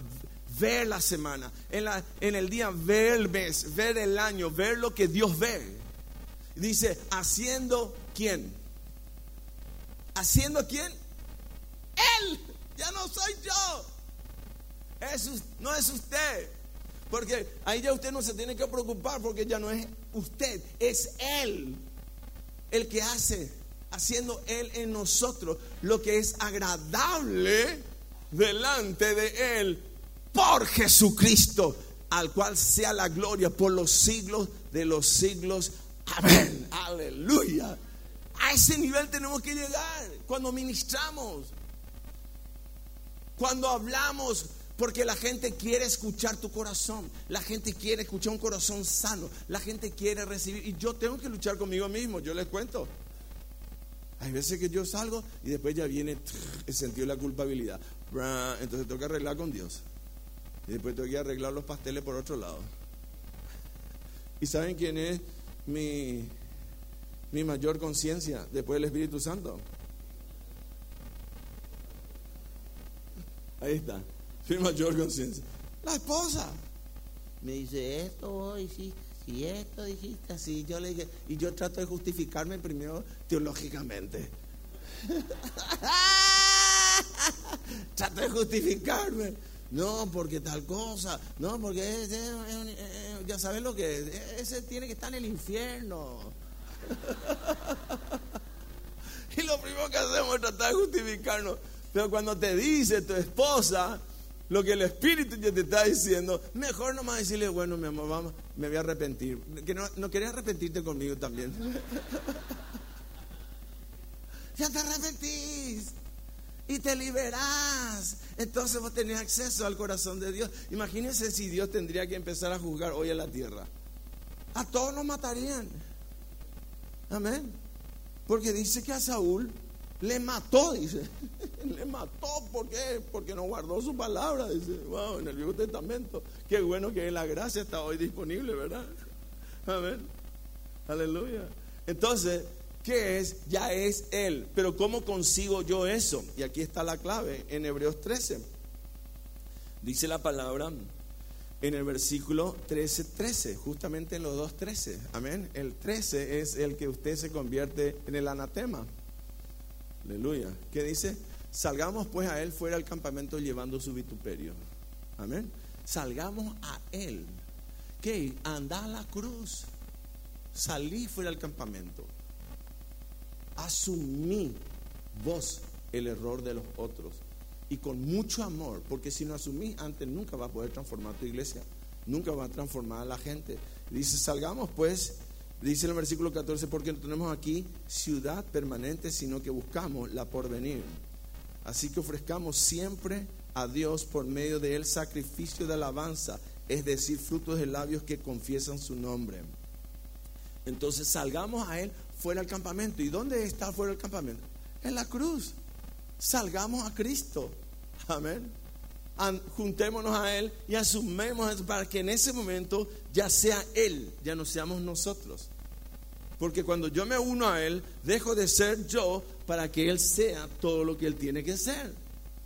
ver la semana, en, la, en el día ver el mes, ver el año, ver lo que Dios ve. Dice, haciendo quién? ¿Haciendo quién? Él, ya no soy yo. no es usted. Porque ahí ya usted no se tiene que preocupar porque ya no es usted, es Él el que hace, haciendo Él en nosotros lo que es agradable delante de Él por Jesucristo, al cual sea la gloria por los siglos de los siglos. Amén. Aleluya. A ese nivel tenemos que llegar cuando ministramos, cuando hablamos, porque la gente quiere escuchar tu corazón, la gente quiere escuchar un corazón sano, la gente quiere recibir. Y yo tengo que luchar conmigo mismo, yo les cuento. Hay veces que yo salgo y después ya viene el sentido de la culpabilidad. Entonces tengo que arreglar con Dios. Y después tengo que arreglar los pasteles por otro lado. ¿Y saben quién es mi, mi mayor conciencia después del Espíritu Santo? Ahí está, mi mayor conciencia. La esposa. Me dice, esto hoy sí, si esto dijiste así, yo le dije, y yo trato de justificarme primero teológicamente. trato de justificarme. No, porque tal cosa. No, porque ya sabes lo que es. Ese tiene que estar en el infierno. y lo primero que hacemos es tratar de justificarnos. Pero cuando te dice tu esposa lo que el Espíritu ya te está diciendo, mejor nomás decirle, bueno, mi amor, vamos, me voy a arrepentir. Que no, no arrepentirte conmigo también. ya te arrepentís y te liberás. Entonces vos tenés acceso al corazón de Dios. Imagínense si Dios tendría que empezar a juzgar hoy en la tierra. A todos nos matarían. Amén. Porque dice que a Saúl le mató, dice. le mató, ¿por qué? Porque no guardó su palabra, dice. Wow, en el Viejo Testamento. Qué bueno que la gracia está hoy disponible, ¿verdad? Amén. Aleluya. Entonces, ¿Qué es? Ya es Él. Pero ¿cómo consigo yo eso? Y aquí está la clave en Hebreos 13. Dice la palabra en el versículo 13, 13, justamente en los dos 13. Amén. El 13 es el que usted se convierte en el anatema. Aleluya. ¿Qué dice? Salgamos pues a Él fuera del campamento llevando su vituperio. Amén. Salgamos a Él. ¿Qué? Anda a la cruz. Salí fuera del campamento asumí vos el error de los otros y con mucho amor, porque si no asumís antes nunca va a poder transformar tu iglesia, nunca va a transformar a la gente. Dice, salgamos pues, dice en el versículo 14, porque no tenemos aquí ciudad permanente, sino que buscamos la porvenir. Así que ofrezcamos siempre a Dios por medio de él sacrificio de alabanza, es decir, frutos de labios que confiesan su nombre. Entonces salgamos a Él fuera del campamento. ¿Y dónde está fuera del campamento? En la cruz. Salgamos a Cristo. Amén. juntémonos a Él y asumemos para que en ese momento ya sea Él, ya no seamos nosotros. Porque cuando yo me uno a Él, dejo de ser yo para que Él sea todo lo que Él tiene que ser.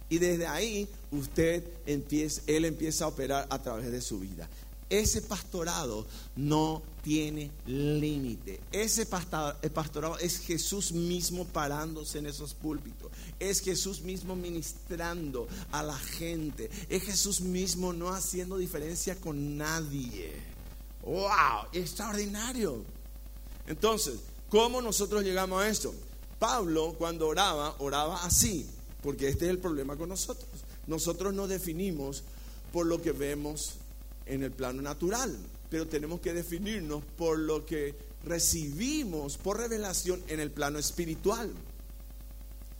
Y desde ahí usted empieza, Él empieza a operar a través de su vida. Ese pastorado no tiene límite. Ese pastorado es Jesús mismo parándose en esos púlpitos. Es Jesús mismo ministrando a la gente. Es Jesús mismo no haciendo diferencia con nadie. ¡Wow! Extraordinario. Entonces, ¿cómo nosotros llegamos a esto? Pablo cuando oraba, oraba así, porque este es el problema con nosotros. Nosotros nos definimos por lo que vemos en el plano natural, pero tenemos que definirnos por lo que recibimos por revelación en el plano espiritual.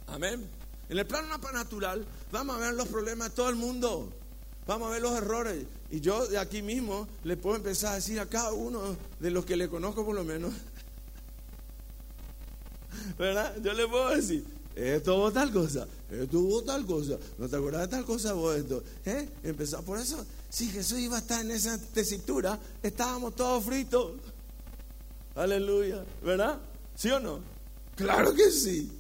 Amén. En el plano natural vamos a ver los problemas de todo el mundo, vamos a ver los errores. Y yo de aquí mismo le puedo empezar a decir a cada uno de los que le conozco por lo menos, ¿verdad? Yo le puedo decir, esto hubo tal cosa, esto hubo tal cosa, no te acuerdas de tal cosa vos esto. ¿Eh? Empezó por eso. Si Jesús iba a estar en esa tesitura, estábamos todos fritos. Aleluya, ¿verdad? ¿Sí o no? Claro que sí.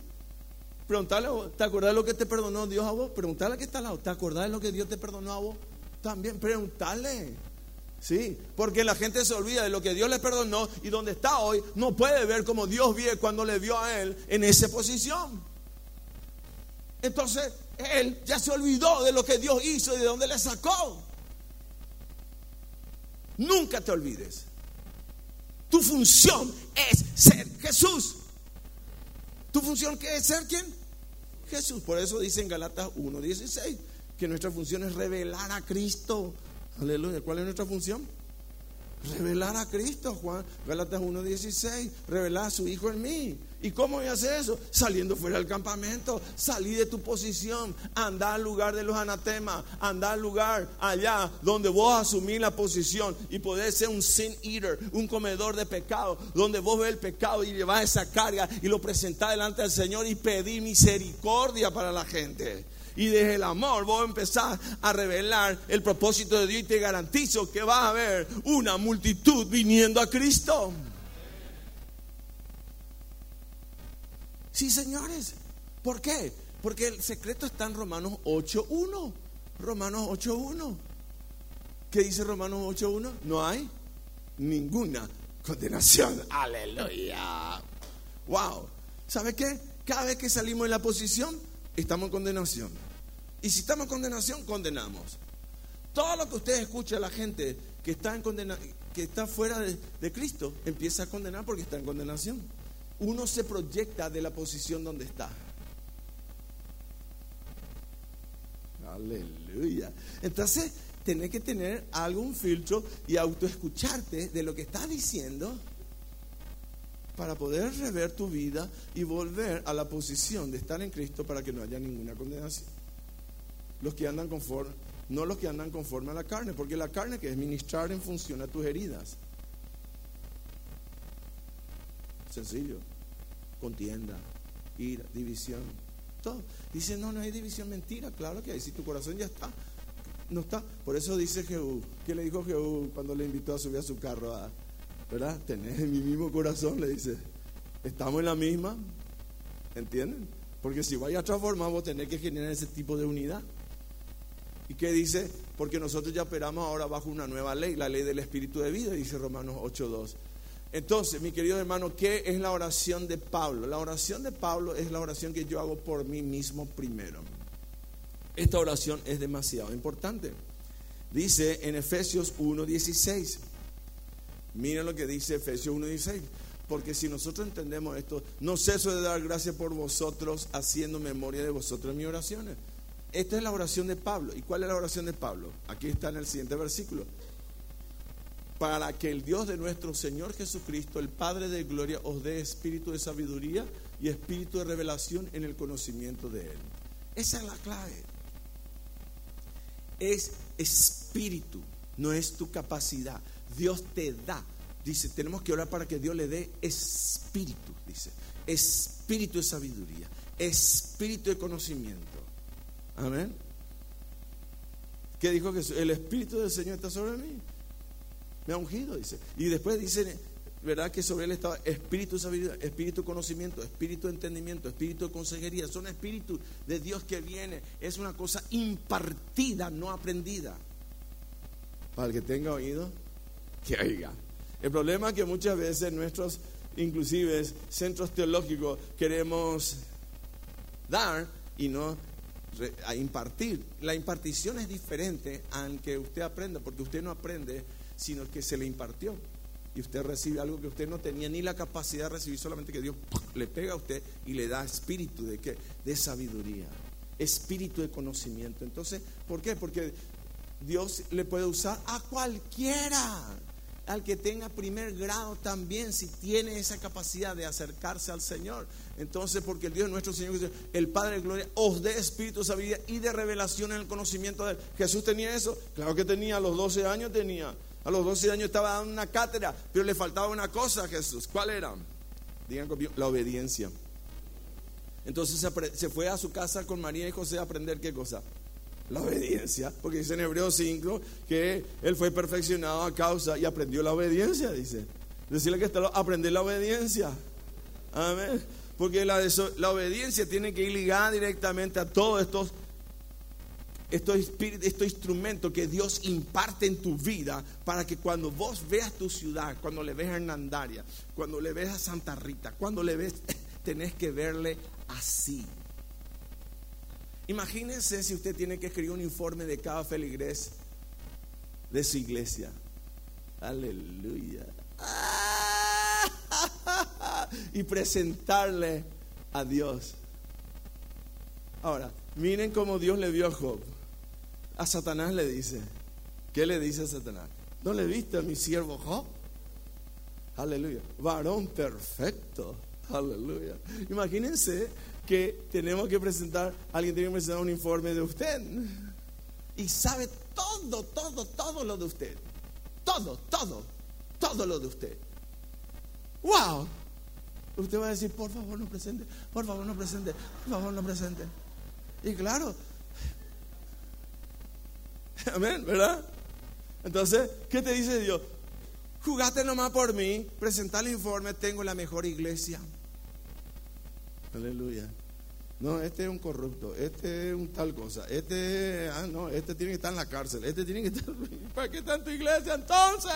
Preguntale, ¿te acordás de lo que te perdonó Dios a vos? Preguntale a que está al lado, ¿te acordás de lo que Dios te perdonó a vos? También, preguntale. Sí, porque la gente se olvida de lo que Dios le perdonó y donde está hoy no puede ver como Dios vio cuando le vio a él en esa posición. Entonces, él ya se olvidó de lo que Dios hizo y de dónde le sacó. Nunca te olvides. Tu función es ser Jesús. ¿Tu función qué es ser quién? Jesús. Por eso dice en Galatas 1.16 que nuestra función es revelar a Cristo. Aleluya. ¿Cuál es nuestra función? Revelar a Cristo, Juan. Galatas 1.16. Revelar a su Hijo en mí. ¿Y cómo voy a hacer eso? Saliendo fuera del campamento, salí de tu posición, anda al lugar de los anatemas, anda al lugar allá donde vos asumís la posición y podés ser un sin eater, un comedor de pecado, donde vos ves el pecado y llevas esa carga y lo presentás delante del Señor y pedí misericordia para la gente. Y desde el amor vos empezás a revelar el propósito de Dios y te garantizo que va a haber una multitud viniendo a Cristo. Sí, señores. ¿Por qué? Porque el secreto está en Romanos 8.1. Romanos 8.1. ¿Qué dice Romanos 8.1? No hay ninguna condenación. Aleluya. Wow. ¿Sabe qué? Cada vez que salimos de la posición, estamos en condenación. Y si estamos en condenación, condenamos. Todo lo que usted escucha a la gente que está, en condena, que está fuera de, de Cristo, empieza a condenar porque está en condenación uno se proyecta de la posición donde está. Aleluya. Entonces, tenés que tener algún filtro y autoescucharte de lo que estás diciendo para poder rever tu vida y volver a la posición de estar en Cristo para que no haya ninguna condenación. Los que andan conforme, no los que andan conforme a la carne, porque la carne que es ministrar en función a tus heridas. Sencillo. Contienda, ira, división, todo. Dice, no, no hay división, mentira, claro que hay. Si tu corazón ya está, no está. Por eso dice Jehú, ¿qué le dijo Jehú cuando le invitó a subir a su carro? A, ¿Verdad? Tenés mi mismo corazón, le dice. Estamos en la misma, ¿entienden? Porque si vaya a transformar, vos tenés que generar ese tipo de unidad. ¿Y qué dice? Porque nosotros ya operamos ahora bajo una nueva ley, la ley del espíritu de vida, dice Romanos 8.2. Entonces, mi querido hermano, ¿qué es la oración de Pablo? La oración de Pablo es la oración que yo hago por mí mismo primero. Esta oración es demasiado importante. Dice en Efesios 1.16. Miren lo que dice Efesios 1.16. Porque si nosotros entendemos esto, no ceso de dar gracias por vosotros, haciendo memoria de vosotros en mis oraciones. Esta es la oración de Pablo. ¿Y cuál es la oración de Pablo? Aquí está en el siguiente versículo para que el Dios de nuestro Señor Jesucristo, el Padre de Gloria, os dé espíritu de sabiduría y espíritu de revelación en el conocimiento de Él. Esa es la clave. Es espíritu, no es tu capacidad. Dios te da. Dice, tenemos que orar para que Dios le dé espíritu, dice. Espíritu de sabiduría, espíritu de conocimiento. Amén. ¿Qué dijo Jesús? El espíritu del Señor está sobre mí me ha ungido, dice. Y después dice, ¿verdad? Que sobre él estaba espíritu de sabiduría, espíritu de conocimiento, espíritu de entendimiento, espíritu de consejería. Son espíritus de Dios que viene. Es una cosa impartida, no aprendida. Para el que tenga oído, que oiga. El problema es que muchas veces nuestros, inclusive, centros teológicos queremos dar y no a impartir. La impartición es diferente aunque usted aprenda, porque usted no aprende, sino que se le impartió. Y usted recibe algo que usted no tenía ni la capacidad de recibir, solamente que Dios le pega a usted y le da espíritu de, ¿qué? de sabiduría, espíritu de conocimiento. Entonces, ¿por qué? Porque Dios le puede usar a cualquiera al que tenga primer grado también, si tiene esa capacidad de acercarse al Señor. Entonces, porque el Dios nuestro Señor, el Padre de Gloria, os dé espíritu sabiduría y de revelación en el conocimiento de Él. Jesús tenía eso, claro que tenía, a los 12 años tenía. A los 12 años estaba dando una cátedra, pero le faltaba una cosa a Jesús. ¿Cuál era? Digan conmigo, la obediencia. Entonces se fue a su casa con María y José a aprender qué cosa la obediencia, porque dice en Hebreos 5 que él fue perfeccionado a causa y aprendió la obediencia, dice. Decirle que está aprender la obediencia. Amén. Porque la, la obediencia tiene que ir ligada directamente a todos estos, estos, estos instrumentos que Dios imparte en tu vida para que cuando vos veas tu ciudad, cuando le ves a Hernandaria, cuando le ves a Santa Rita, cuando le ves, tenés que verle así. Imagínense si usted tiene que escribir un informe de cada feligres de su iglesia. Aleluya. Y presentarle a Dios. Ahora, miren cómo Dios le vio a Job. A Satanás le dice. ¿Qué le dice a Satanás? ¿No le viste a mi siervo Job? Aleluya. Varón perfecto. Aleluya. Imagínense que tenemos que presentar, alguien tiene que presentar un informe de usted. Y sabe todo, todo, todo lo de usted. Todo, todo, todo lo de usted. ¡Wow! Usted va a decir, por favor no presente, por favor no presente, por favor no presente. Y claro, amén, ¿verdad? Entonces, ¿qué te dice Dios? Jugate nomás por mí, presenta el informe, tengo la mejor iglesia. Aleluya. No, este es un corrupto, este es un tal cosa, este, ah, no, este tiene que estar en la cárcel, este tiene que estar, ¿para qué tu iglesia entonces?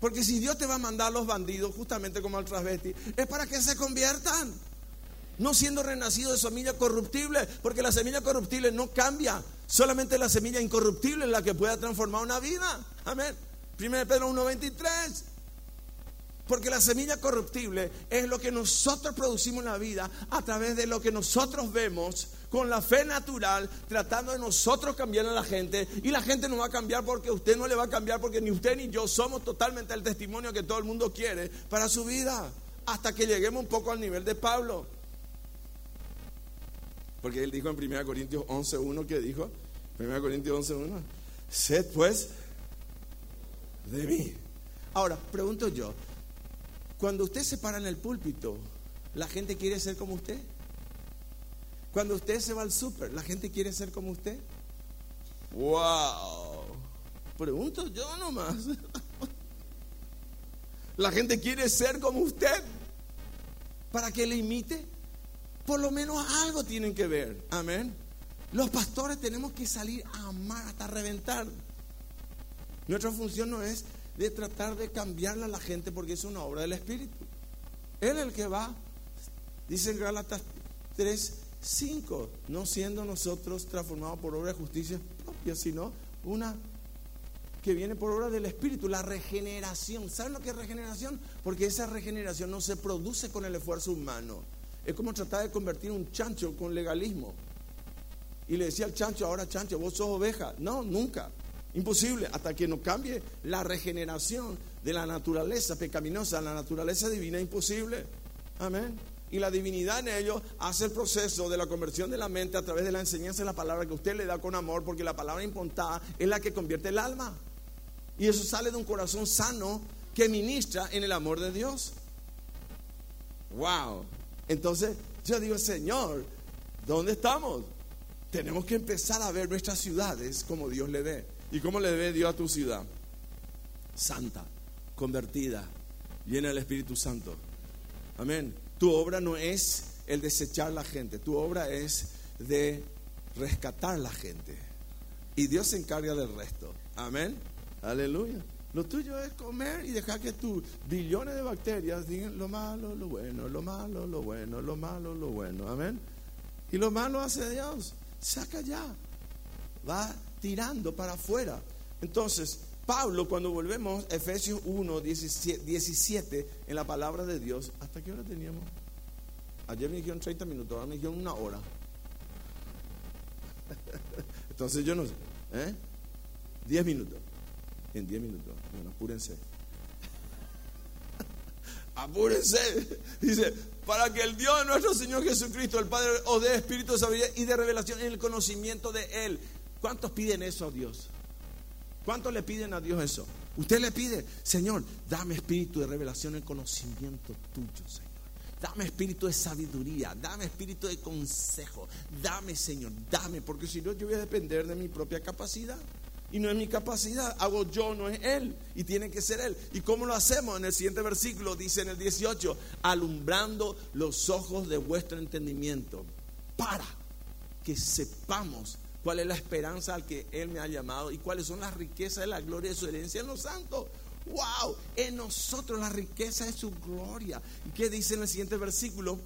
Porque si Dios te va a mandar a los bandidos, justamente como al transvesti, es para que se conviertan, no siendo renacido de semilla corruptible, porque la semilla corruptible no cambia, solamente la semilla incorruptible es la que pueda transformar una vida. Amén. 1 Pedro 1.23. Porque la semilla corruptible es lo que nosotros producimos en la vida a través de lo que nosotros vemos con la fe natural, tratando de nosotros cambiar a la gente. Y la gente no va a cambiar porque usted no le va a cambiar, porque ni usted ni yo somos totalmente el testimonio que todo el mundo quiere para su vida. Hasta que lleguemos un poco al nivel de Pablo. Porque él dijo en 1 Corintios 11.1 que dijo, 1 Corintios 11.1, sed pues de mí. Ahora, pregunto yo, cuando usted se para en el púlpito, ¿la gente quiere ser como usted? Cuando usted se va al súper, ¿la gente quiere ser como usted? ¡Wow! Pregunto yo nomás. ¿La gente quiere ser como usted? ¿Para que le imite? Por lo menos algo tienen que ver. Amén. Los pastores tenemos que salir a amar hasta reventar. Nuestra función no es de tratar de cambiarla a la gente porque es una obra del Espíritu. Él es el que va, dice en Gálatas 3, 5, no siendo nosotros transformados por obra de justicia propia, sino una que viene por obra del Espíritu, la regeneración. ¿Saben lo que es regeneración? Porque esa regeneración no se produce con el esfuerzo humano. Es como tratar de convertir un chancho con legalismo. Y le decía al chancho, ahora chancho, vos sos oveja. No, nunca. Imposible, hasta que no cambie la regeneración de la naturaleza pecaminosa, la naturaleza divina, imposible. Amén. Y la divinidad en ellos hace el proceso de la conversión de la mente a través de la enseñanza de la palabra que usted le da con amor, porque la palabra impontada es la que convierte el alma. Y eso sale de un corazón sano que ministra en el amor de Dios. Wow. Entonces yo digo, Señor, ¿dónde estamos? Tenemos que empezar a ver nuestras ciudades como Dios le ve. ¿Y cómo le ve Dios a tu ciudad? Santa, convertida, llena del Espíritu Santo. Amén. Tu obra no es el desechar la gente, tu obra es de rescatar la gente. Y Dios se encarga del resto. Amén. Aleluya. Lo tuyo es comer y dejar que tus billones de bacterias digan lo malo, lo bueno, lo malo, lo bueno, lo malo, lo bueno. Amén. Y lo malo hace Dios. Saca ya. Va tirando para afuera. Entonces, Pablo, cuando volvemos Efesios 1, 17, en la palabra de Dios, ¿hasta qué hora teníamos? Ayer me dijeron 30 minutos, ahora me dijeron una hora. Entonces yo no sé, ¿eh? 10 minutos. En 10 minutos. Bueno, apúrense. apúrense. Dice, para que el Dios de nuestro Señor Jesucristo, el Padre, os dé espíritu de sabiduría y de revelación en el conocimiento de Él. ¿Cuántos piden eso a Dios? ¿Cuántos le piden a Dios eso? Usted le pide, Señor, dame espíritu de revelación en conocimiento tuyo, Señor. Dame espíritu de sabiduría, dame espíritu de consejo. Dame, Señor, dame, porque si no, yo voy a depender de mi propia capacidad. Y no es mi capacidad, hago yo, no es Él. Y tiene que ser Él. ¿Y cómo lo hacemos? En el siguiente versículo dice en el 18, alumbrando los ojos de vuestro entendimiento, para que sepamos cuál es la esperanza al que Él me ha llamado y cuáles son las riquezas de la gloria de su herencia en los santos. ¡Wow! En nosotros la riqueza de su gloria. ¿Y qué dice en el siguiente versículo?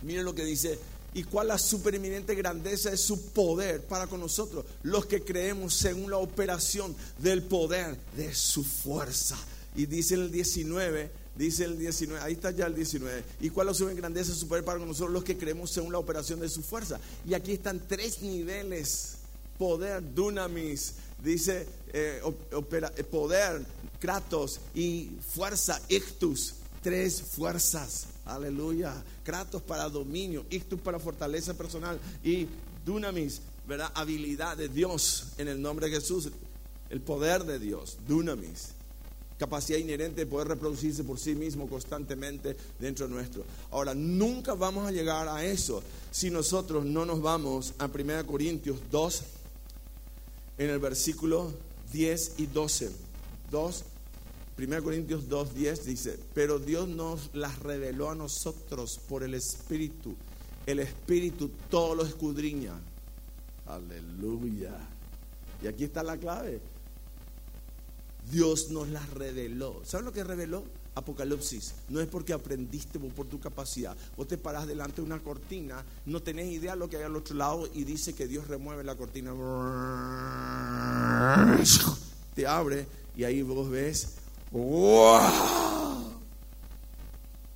Miren lo que dice y cuál la supereminente grandeza de su poder para con nosotros, los que creemos según la operación del poder de su fuerza. Y dice en el 19, dice el 19, ahí está ya el 19, y cuál la supereminente grandeza de su poder para nosotros, los que creemos según la operación de su fuerza. Y aquí están tres niveles, poder, dunamis, dice eh, eh, poder, kratos y fuerza, ictus, tres fuerzas. Aleluya. Kratos para dominio, Ictus para fortaleza personal y Dunamis, ¿verdad? Habilidad de Dios en el nombre de Jesús. El poder de Dios, Dunamis. Capacidad inherente de poder reproducirse por sí mismo constantemente dentro nuestro. Ahora, nunca vamos a llegar a eso si nosotros no nos vamos a 1 Corintios 2, en el versículo 10 y 12. 2 1 Corintios 2.10 dice, pero Dios nos las reveló a nosotros por el Espíritu. El Espíritu todo lo escudriña. Aleluya. Y aquí está la clave. Dios nos las reveló. ¿Sabes lo que reveló? Apocalipsis. No es porque aprendiste vos por tu capacidad. Vos te parás delante de una cortina, no tenés idea de lo que hay al otro lado y dice que Dios remueve la cortina. Te abre y ahí vos ves ¡Wow!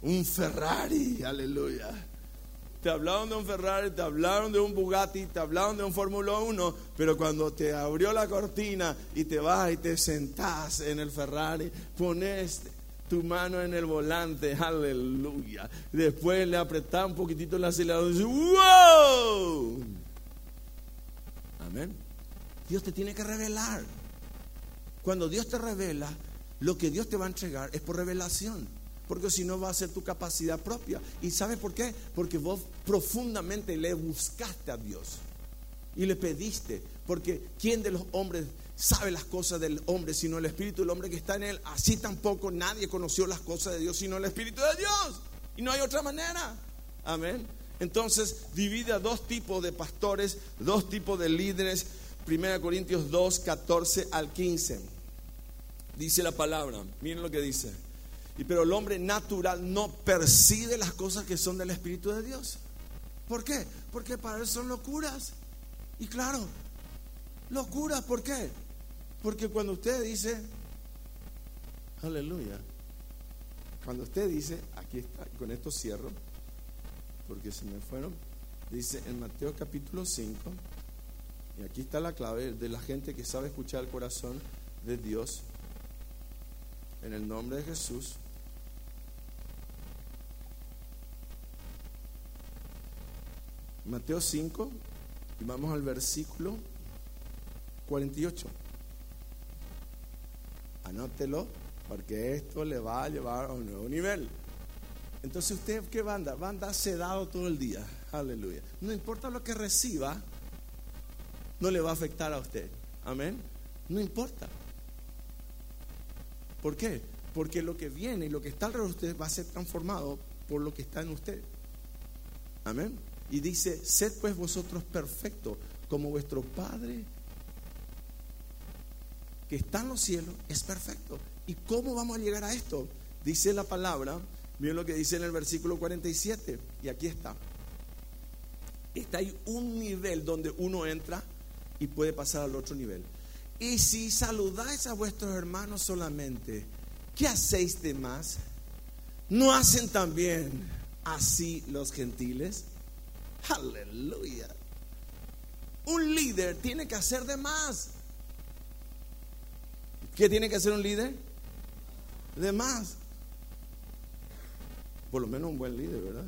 Un Ferrari, aleluya. Te hablaron de un Ferrari, te hablaron de un Bugatti, te hablaron de un Fórmula 1, pero cuando te abrió la cortina y te vas y te sentás en el Ferrari, pones tu mano en el volante, aleluya. Después le apretás un poquitito el acelerador y dices, ¡Wow! Amén. Dios te tiene que revelar. Cuando Dios te revela, lo que Dios te va a entregar es por revelación. Porque si no va a ser tu capacidad propia. ¿Y sabes por qué? Porque vos profundamente le buscaste a Dios. Y le pediste. Porque ¿quién de los hombres sabe las cosas del hombre sino el Espíritu del hombre que está en él? Así tampoco nadie conoció las cosas de Dios sino el Espíritu de Dios. Y no hay otra manera. Amén. Entonces divide a dos tipos de pastores, dos tipos de líderes. 1 Corintios 2, 14 al 15 dice la palabra. Miren lo que dice. Y pero el hombre natural no percibe las cosas que son del Espíritu de Dios. ¿Por qué? Porque para él son locuras. Y claro, locuras, ¿por qué? Porque cuando usted dice, aleluya, cuando usted dice, aquí está, con esto cierro, porque se me fueron, dice en Mateo capítulo 5, y aquí está la clave de la gente que sabe escuchar el corazón de Dios, en el nombre de Jesús. Mateo 5 y vamos al versículo 48. Anótelo porque esto le va a llevar a un nuevo nivel. Entonces usted qué va a andar? Va a andar sedado todo el día. Aleluya. No importa lo que reciba, no le va a afectar a usted. Amén. No importa. ¿Por qué? Porque lo que viene y lo que está alrededor de usted va a ser transformado por lo que está en usted. Amén. Y dice, sed pues vosotros perfectos como vuestro Padre que está en los cielos es perfecto. ¿Y cómo vamos a llegar a esto? Dice la palabra, miren lo que dice en el versículo 47, y aquí está. Está ahí un nivel donde uno entra y puede pasar al otro nivel. Y si saludáis a vuestros hermanos solamente, ¿qué hacéis de más? ¿No hacen también así los gentiles? Aleluya. Un líder tiene que hacer de más. ¿Qué tiene que hacer un líder? De más. Por lo menos un buen líder, ¿verdad?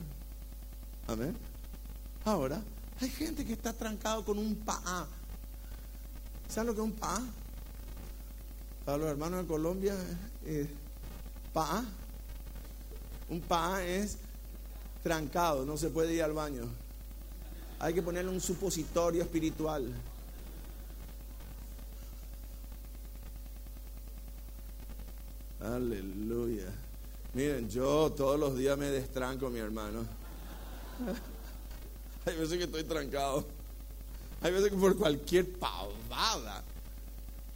Amén. Ahora, hay gente que está trancado con un pa. ¿Saben lo que es un pa? Para los hermanos de Colombia, eh, pa. Un pa es trancado, no se puede ir al baño. Hay que ponerle un supositorio espiritual. Aleluya. Miren, yo todos los días me destranco, mi hermano. Hay veces que estoy trancado. Hay veces que por cualquier pavada.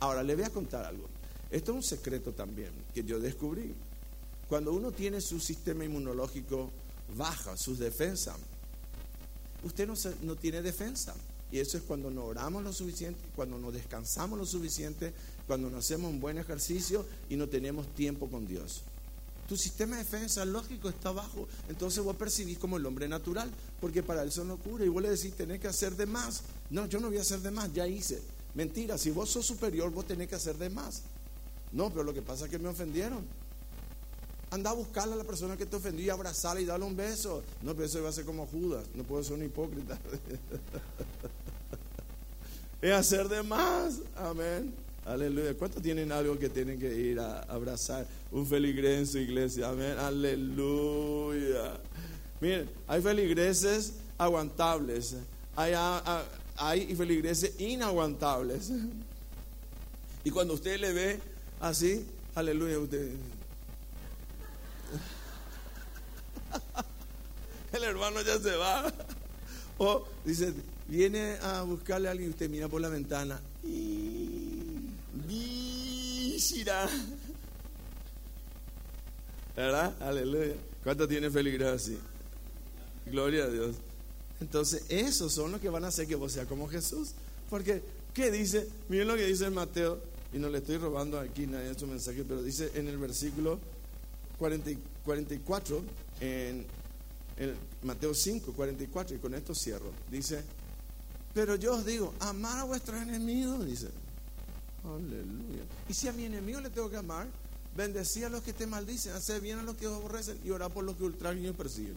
Ahora, le voy a contar algo. Esto es un secreto también que yo descubrí. Cuando uno tiene su sistema inmunológico baja, sus defensas, usted no, tiene defensa. Y eso es cuando no oramos lo suficiente, cuando no descansamos lo suficiente, cuando no hacemos un buen ejercicio y no tenemos tiempo con Dios. Tu sistema de defensa lógico está bajo, entonces vos percibís como el hombre natural, porque para él son locura. Y vos le decís, tenés que hacer de más. No, yo no voy a hacer de más, ya hice. Mentira, si vos sos superior, vos tenés que hacer de más. No, pero lo que pasa es que me ofendieron. Anda a buscarle a la persona que te ofendió y abrazarla y darle un beso. No, pero eso va a ser como Judas. No puedo ser un hipócrita. es hacer de más. Amén. Aleluya. ¿Cuántos tienen algo que tienen que ir a abrazar? Un feligres en su iglesia. Amén. Aleluya. Miren, hay feligreses aguantables. Hay, hay feligreses inaguantables. Y cuando usted le ve así, aleluya, usted El hermano ya se va. O dice, viene a buscarle a alguien y usted mira por la ventana. ¿Verdad? Aleluya. ¿Cuánto tiene felicidad así? Gloria a Dios. Entonces, esos son los que van a hacer que vos seas como Jesús. Porque, ¿qué dice? Miren lo que dice Mateo, y no le estoy robando aquí nadie en su mensaje, pero dice en el versículo 44, en, Mateo 5, 44, y con esto cierro. Dice, pero yo os digo, amar a vuestros enemigos, dice. Aleluya. Y si a mi enemigo le tengo que amar, bendecir a los que te maldicen, hacer bien a los que os aborrecen y orar por los que ultrajan y persiguen.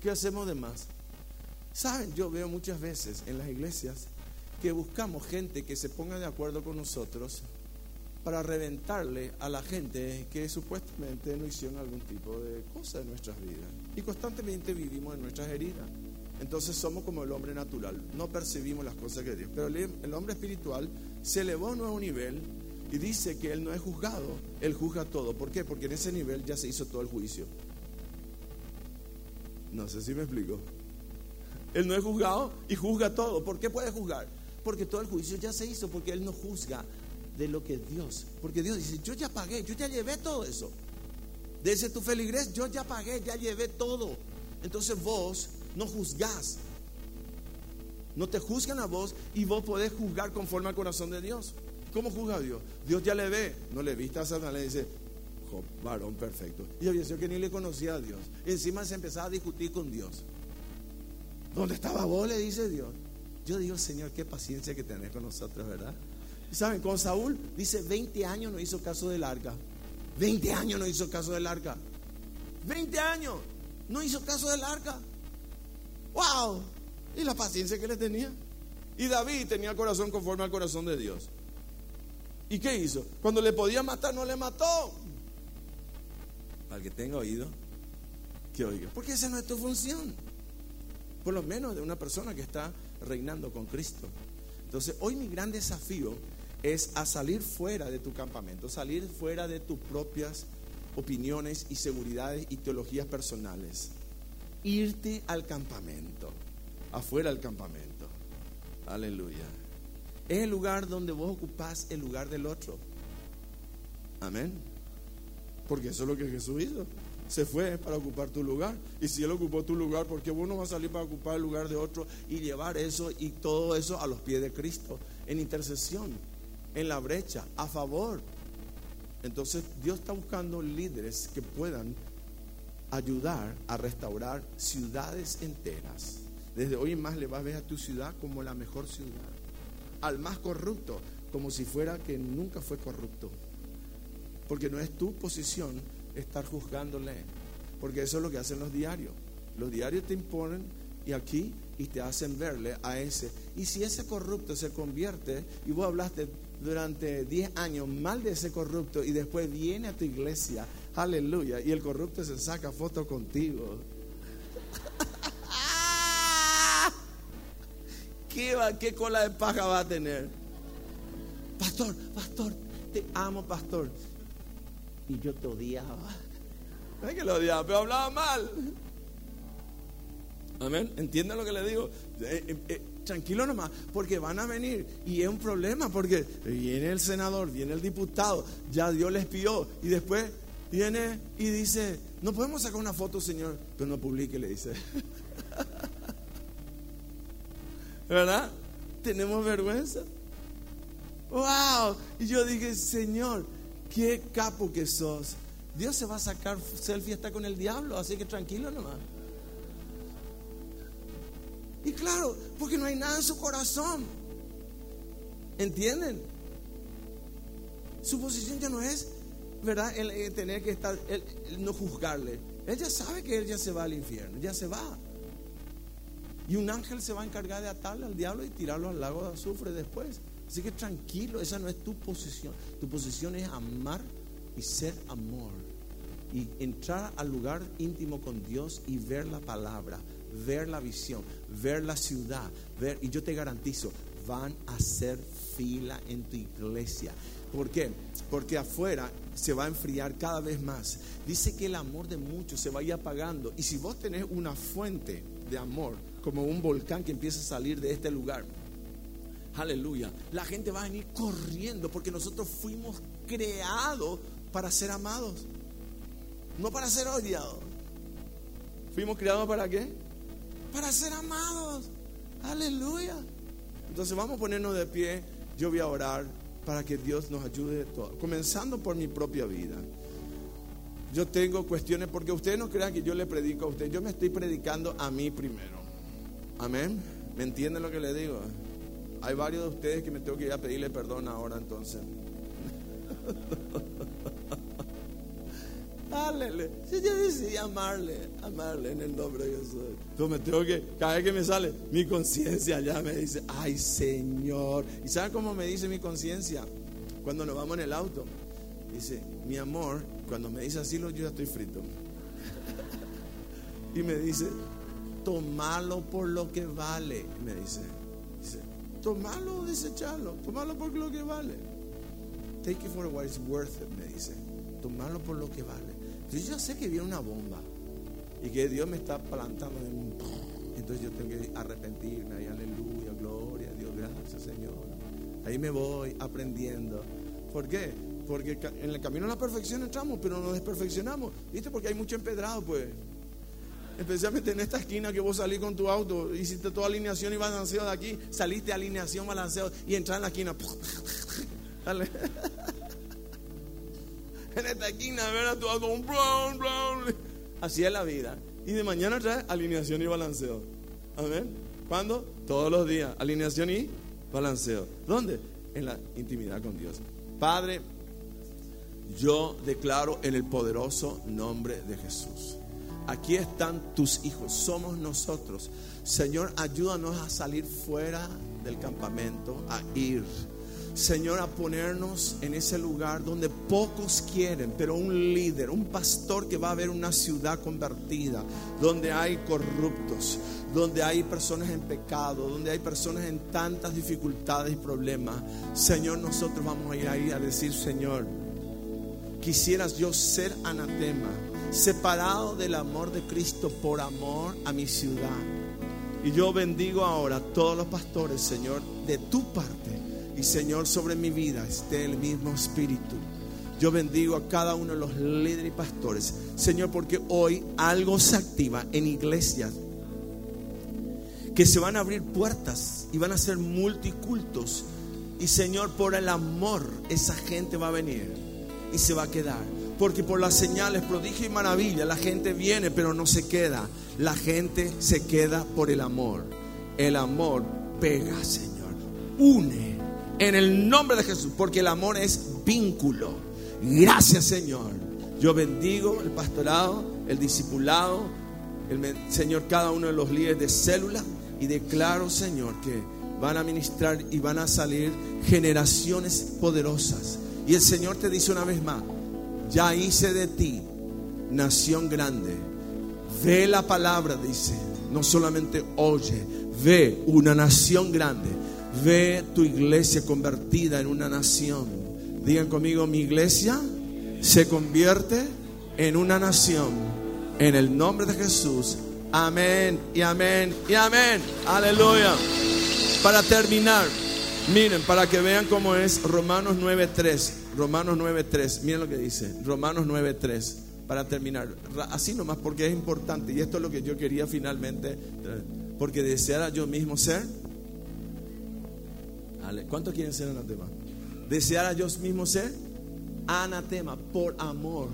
¿Qué hacemos de más? Saben, yo veo muchas veces en las iglesias que buscamos gente que se ponga de acuerdo con nosotros para reventarle a la gente que supuestamente no hicieron algún tipo de cosa en nuestras vidas. Y constantemente vivimos en nuestras heridas. Entonces somos como el hombre natural, no percibimos las cosas que Dios. Pero el hombre espiritual se elevó a un nuevo nivel y dice que él no es juzgado, él juzga todo. ¿Por qué? Porque en ese nivel ya se hizo todo el juicio. No sé si me explico. Él no es juzgado y juzga todo. ¿Por qué puede juzgar? Porque todo el juicio ya se hizo, porque él no juzga de lo que Dios. Porque Dios dice, yo ya pagué, yo ya llevé todo eso. Desde tu feligres, yo ya pagué, ya llevé todo. Entonces vos no juzgás. No te juzgan a vos y vos podés juzgar conforme al corazón de Dios. ¿Cómo juzga a Dios? Dios ya le ve. No le viste a Satanás, le dice, varón perfecto. Y había sido que ni le conocía a Dios. encima se empezaba a discutir con Dios. ¿Dónde estaba vos? Le dice Dios. Yo digo, Señor, qué paciencia que tenés con nosotros, ¿verdad? Saben, con Saúl dice 20 años no hizo caso del arca. 20 años no hizo caso del arca. 20 años no hizo caso del arca. ¡Wow! Y la paciencia que le tenía. Y David tenía corazón conforme al corazón de Dios. ¿Y qué hizo? Cuando le podía matar, no le mató. Para que tenga oído, que oiga. Porque esa no es tu función. Por lo menos de una persona que está reinando con Cristo. Entonces, hoy mi gran desafío es a salir fuera de tu campamento, salir fuera de tus propias opiniones y seguridades y teologías personales. Irte al campamento, afuera del campamento. Aleluya. Es el lugar donde vos ocupás el lugar del otro. Amén. Porque eso es lo que Jesús hizo. Se fue para ocupar tu lugar. Y si Él ocupó tu lugar, ¿por qué vos no vas a salir para ocupar el lugar de otro y llevar eso y todo eso a los pies de Cristo? En intercesión, en la brecha, a favor. Entonces Dios está buscando líderes que puedan ayudar a restaurar ciudades enteras. Desde hoy en más le vas a ver a tu ciudad como la mejor ciudad. Al más corrupto, como si fuera que nunca fue corrupto. Porque no es tu posición estar juzgándole. Porque eso es lo que hacen los diarios. Los diarios te imponen y aquí y te hacen verle a ese. Y si ese corrupto se convierte y vos hablaste durante 10 años mal de ese corrupto y después viene a tu iglesia, aleluya, y el corrupto se saca foto contigo. ¿Qué, va, ¿Qué cola de paja va a tener? Pastor, pastor, te amo, pastor. Y yo te odiaba. No es que lo odiaba, pero hablaba mal. Amén. ¿Entienden lo que le digo? Eh, eh, eh, tranquilo nomás, porque van a venir y es un problema, porque viene el senador, viene el diputado, ya Dios les pidió y después viene y dice, no podemos sacar una foto, Señor, pero no publique, le dice. ¿Verdad? Tenemos vergüenza. ¡Wow! Y yo dije, Señor, qué capo que sos. Dios se va a sacar selfie hasta con el diablo, así que tranquilo nomás. Y claro, porque no hay nada en su corazón. ¿Entienden? Su posición ya no es, ¿verdad? El, eh, tener que estar, el, no juzgarle. Él ya sabe que él ya se va al infierno, ya se va. Y un ángel se va a encargar de atarle al diablo y tirarlo al lago de azufre después. Así que tranquilo, esa no es tu posición. Tu posición es amar y ser amor. Y entrar al lugar íntimo con Dios y ver la palabra ver la visión, ver la ciudad, ver, y yo te garantizo, van a hacer fila en tu iglesia. ¿Por qué? Porque afuera se va a enfriar cada vez más. Dice que el amor de muchos se va a ir apagando. Y si vos tenés una fuente de amor, como un volcán que empieza a salir de este lugar, aleluya, la gente va a venir corriendo porque nosotros fuimos creados para ser amados, no para ser odiados. ¿Fuimos creados para qué? Para ser amados. Aleluya. Entonces vamos a ponernos de pie. Yo voy a orar para que Dios nos ayude. Comenzando por mi propia vida. Yo tengo cuestiones porque ustedes no crean que yo le predico a usted. Yo me estoy predicando a mí primero. Amén. ¿Me entienden lo que le digo? Hay varios de ustedes que me tengo que ir a pedirle perdón ahora entonces. Aleluya. Si yo decía amarle, amarle en el nombre de Jesús. Entonces me tengo que, cada vez que me sale, mi conciencia ya me dice, ay Señor. ¿Y sabe cómo me dice mi conciencia? Cuando nos vamos en el auto. Dice, mi amor, cuando me dice así, yo ya estoy frito. y me dice, tomalo por lo que vale. Me dice, dice, tomalo o desecharlo, tomalo por lo que vale. Take it for what it's worth me dice. Tomalo por lo que vale. Entonces yo sé que viene una bomba y que Dios me está plantando. Entonces yo tengo que arrepentirme. Y aleluya, gloria Dios, gracias Señor. Ahí me voy aprendiendo. ¿Por qué? Porque en el camino a la perfección entramos, pero nos desperfeccionamos. ¿Viste? Porque hay mucho empedrado, pues. Especialmente en esta esquina que vos salís con tu auto, hiciste toda alineación y balanceo de aquí, saliste alineación, balanceo y entras en la esquina. en esta esquina, ver a tu auto, un brown, brown. Así es la vida. Y de mañana trae alineación y balanceo. Amén. ¿Cuándo? Todos los días. Alineación y balanceo. ¿Dónde? En la intimidad con Dios. Padre, yo declaro en el poderoso nombre de Jesús. Aquí están tus hijos, somos nosotros. Señor, ayúdanos a salir fuera del campamento, a ir Señor, a ponernos en ese lugar donde pocos quieren, pero un líder, un pastor que va a ver una ciudad convertida, donde hay corruptos, donde hay personas en pecado, donde hay personas en tantas dificultades y problemas. Señor, nosotros vamos a ir ahí a decir, Señor, quisieras yo ser anatema, separado del amor de Cristo por amor a mi ciudad. Y yo bendigo ahora a todos los pastores, Señor, de tu parte Y Señor, sobre mi vida esté el mismo espíritu. Yo bendigo a cada uno de los líderes y pastores. Señor, porque hoy algo se activa en iglesias que se van a abrir puertas y van a ser multicultos. Y Señor, por el amor, esa gente va a venir y se va a quedar. Porque por las señales, prodigio y maravilla, la gente viene, pero no se queda. La gente se queda por el amor. El amor pega, Señor. Une en el nombre de Jesús, porque el amor es vínculo. Gracias, Señor. Yo bendigo el pastorado, el discipulado, el Señor, cada uno de los líderes de célula y declaro, Señor, que van a ministrar y van a salir generaciones poderosas. Y el Señor te dice una vez más, ya hice de ti nación grande. Ve la palabra, dice, no solamente oye, ve una nación grande. Ve tu iglesia convertida en una nación. Digan conmigo, mi iglesia se convierte en una nación. En el nombre de Jesús. Amén y amén y amén. Aleluya. Para terminar, miren, para que vean cómo es Romanos 9.3. Romanos 9.3. Miren lo que dice. Romanos 9.3. Para terminar. Así nomás porque es importante. Y esto es lo que yo quería finalmente. Porque deseara yo mismo ser. ¿Cuántos quieren ser anatema? Deseara yo mismo ser anatema por amor.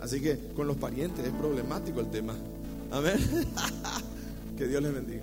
Así que con los parientes es problemático el tema. Amén. que Dios les bendiga.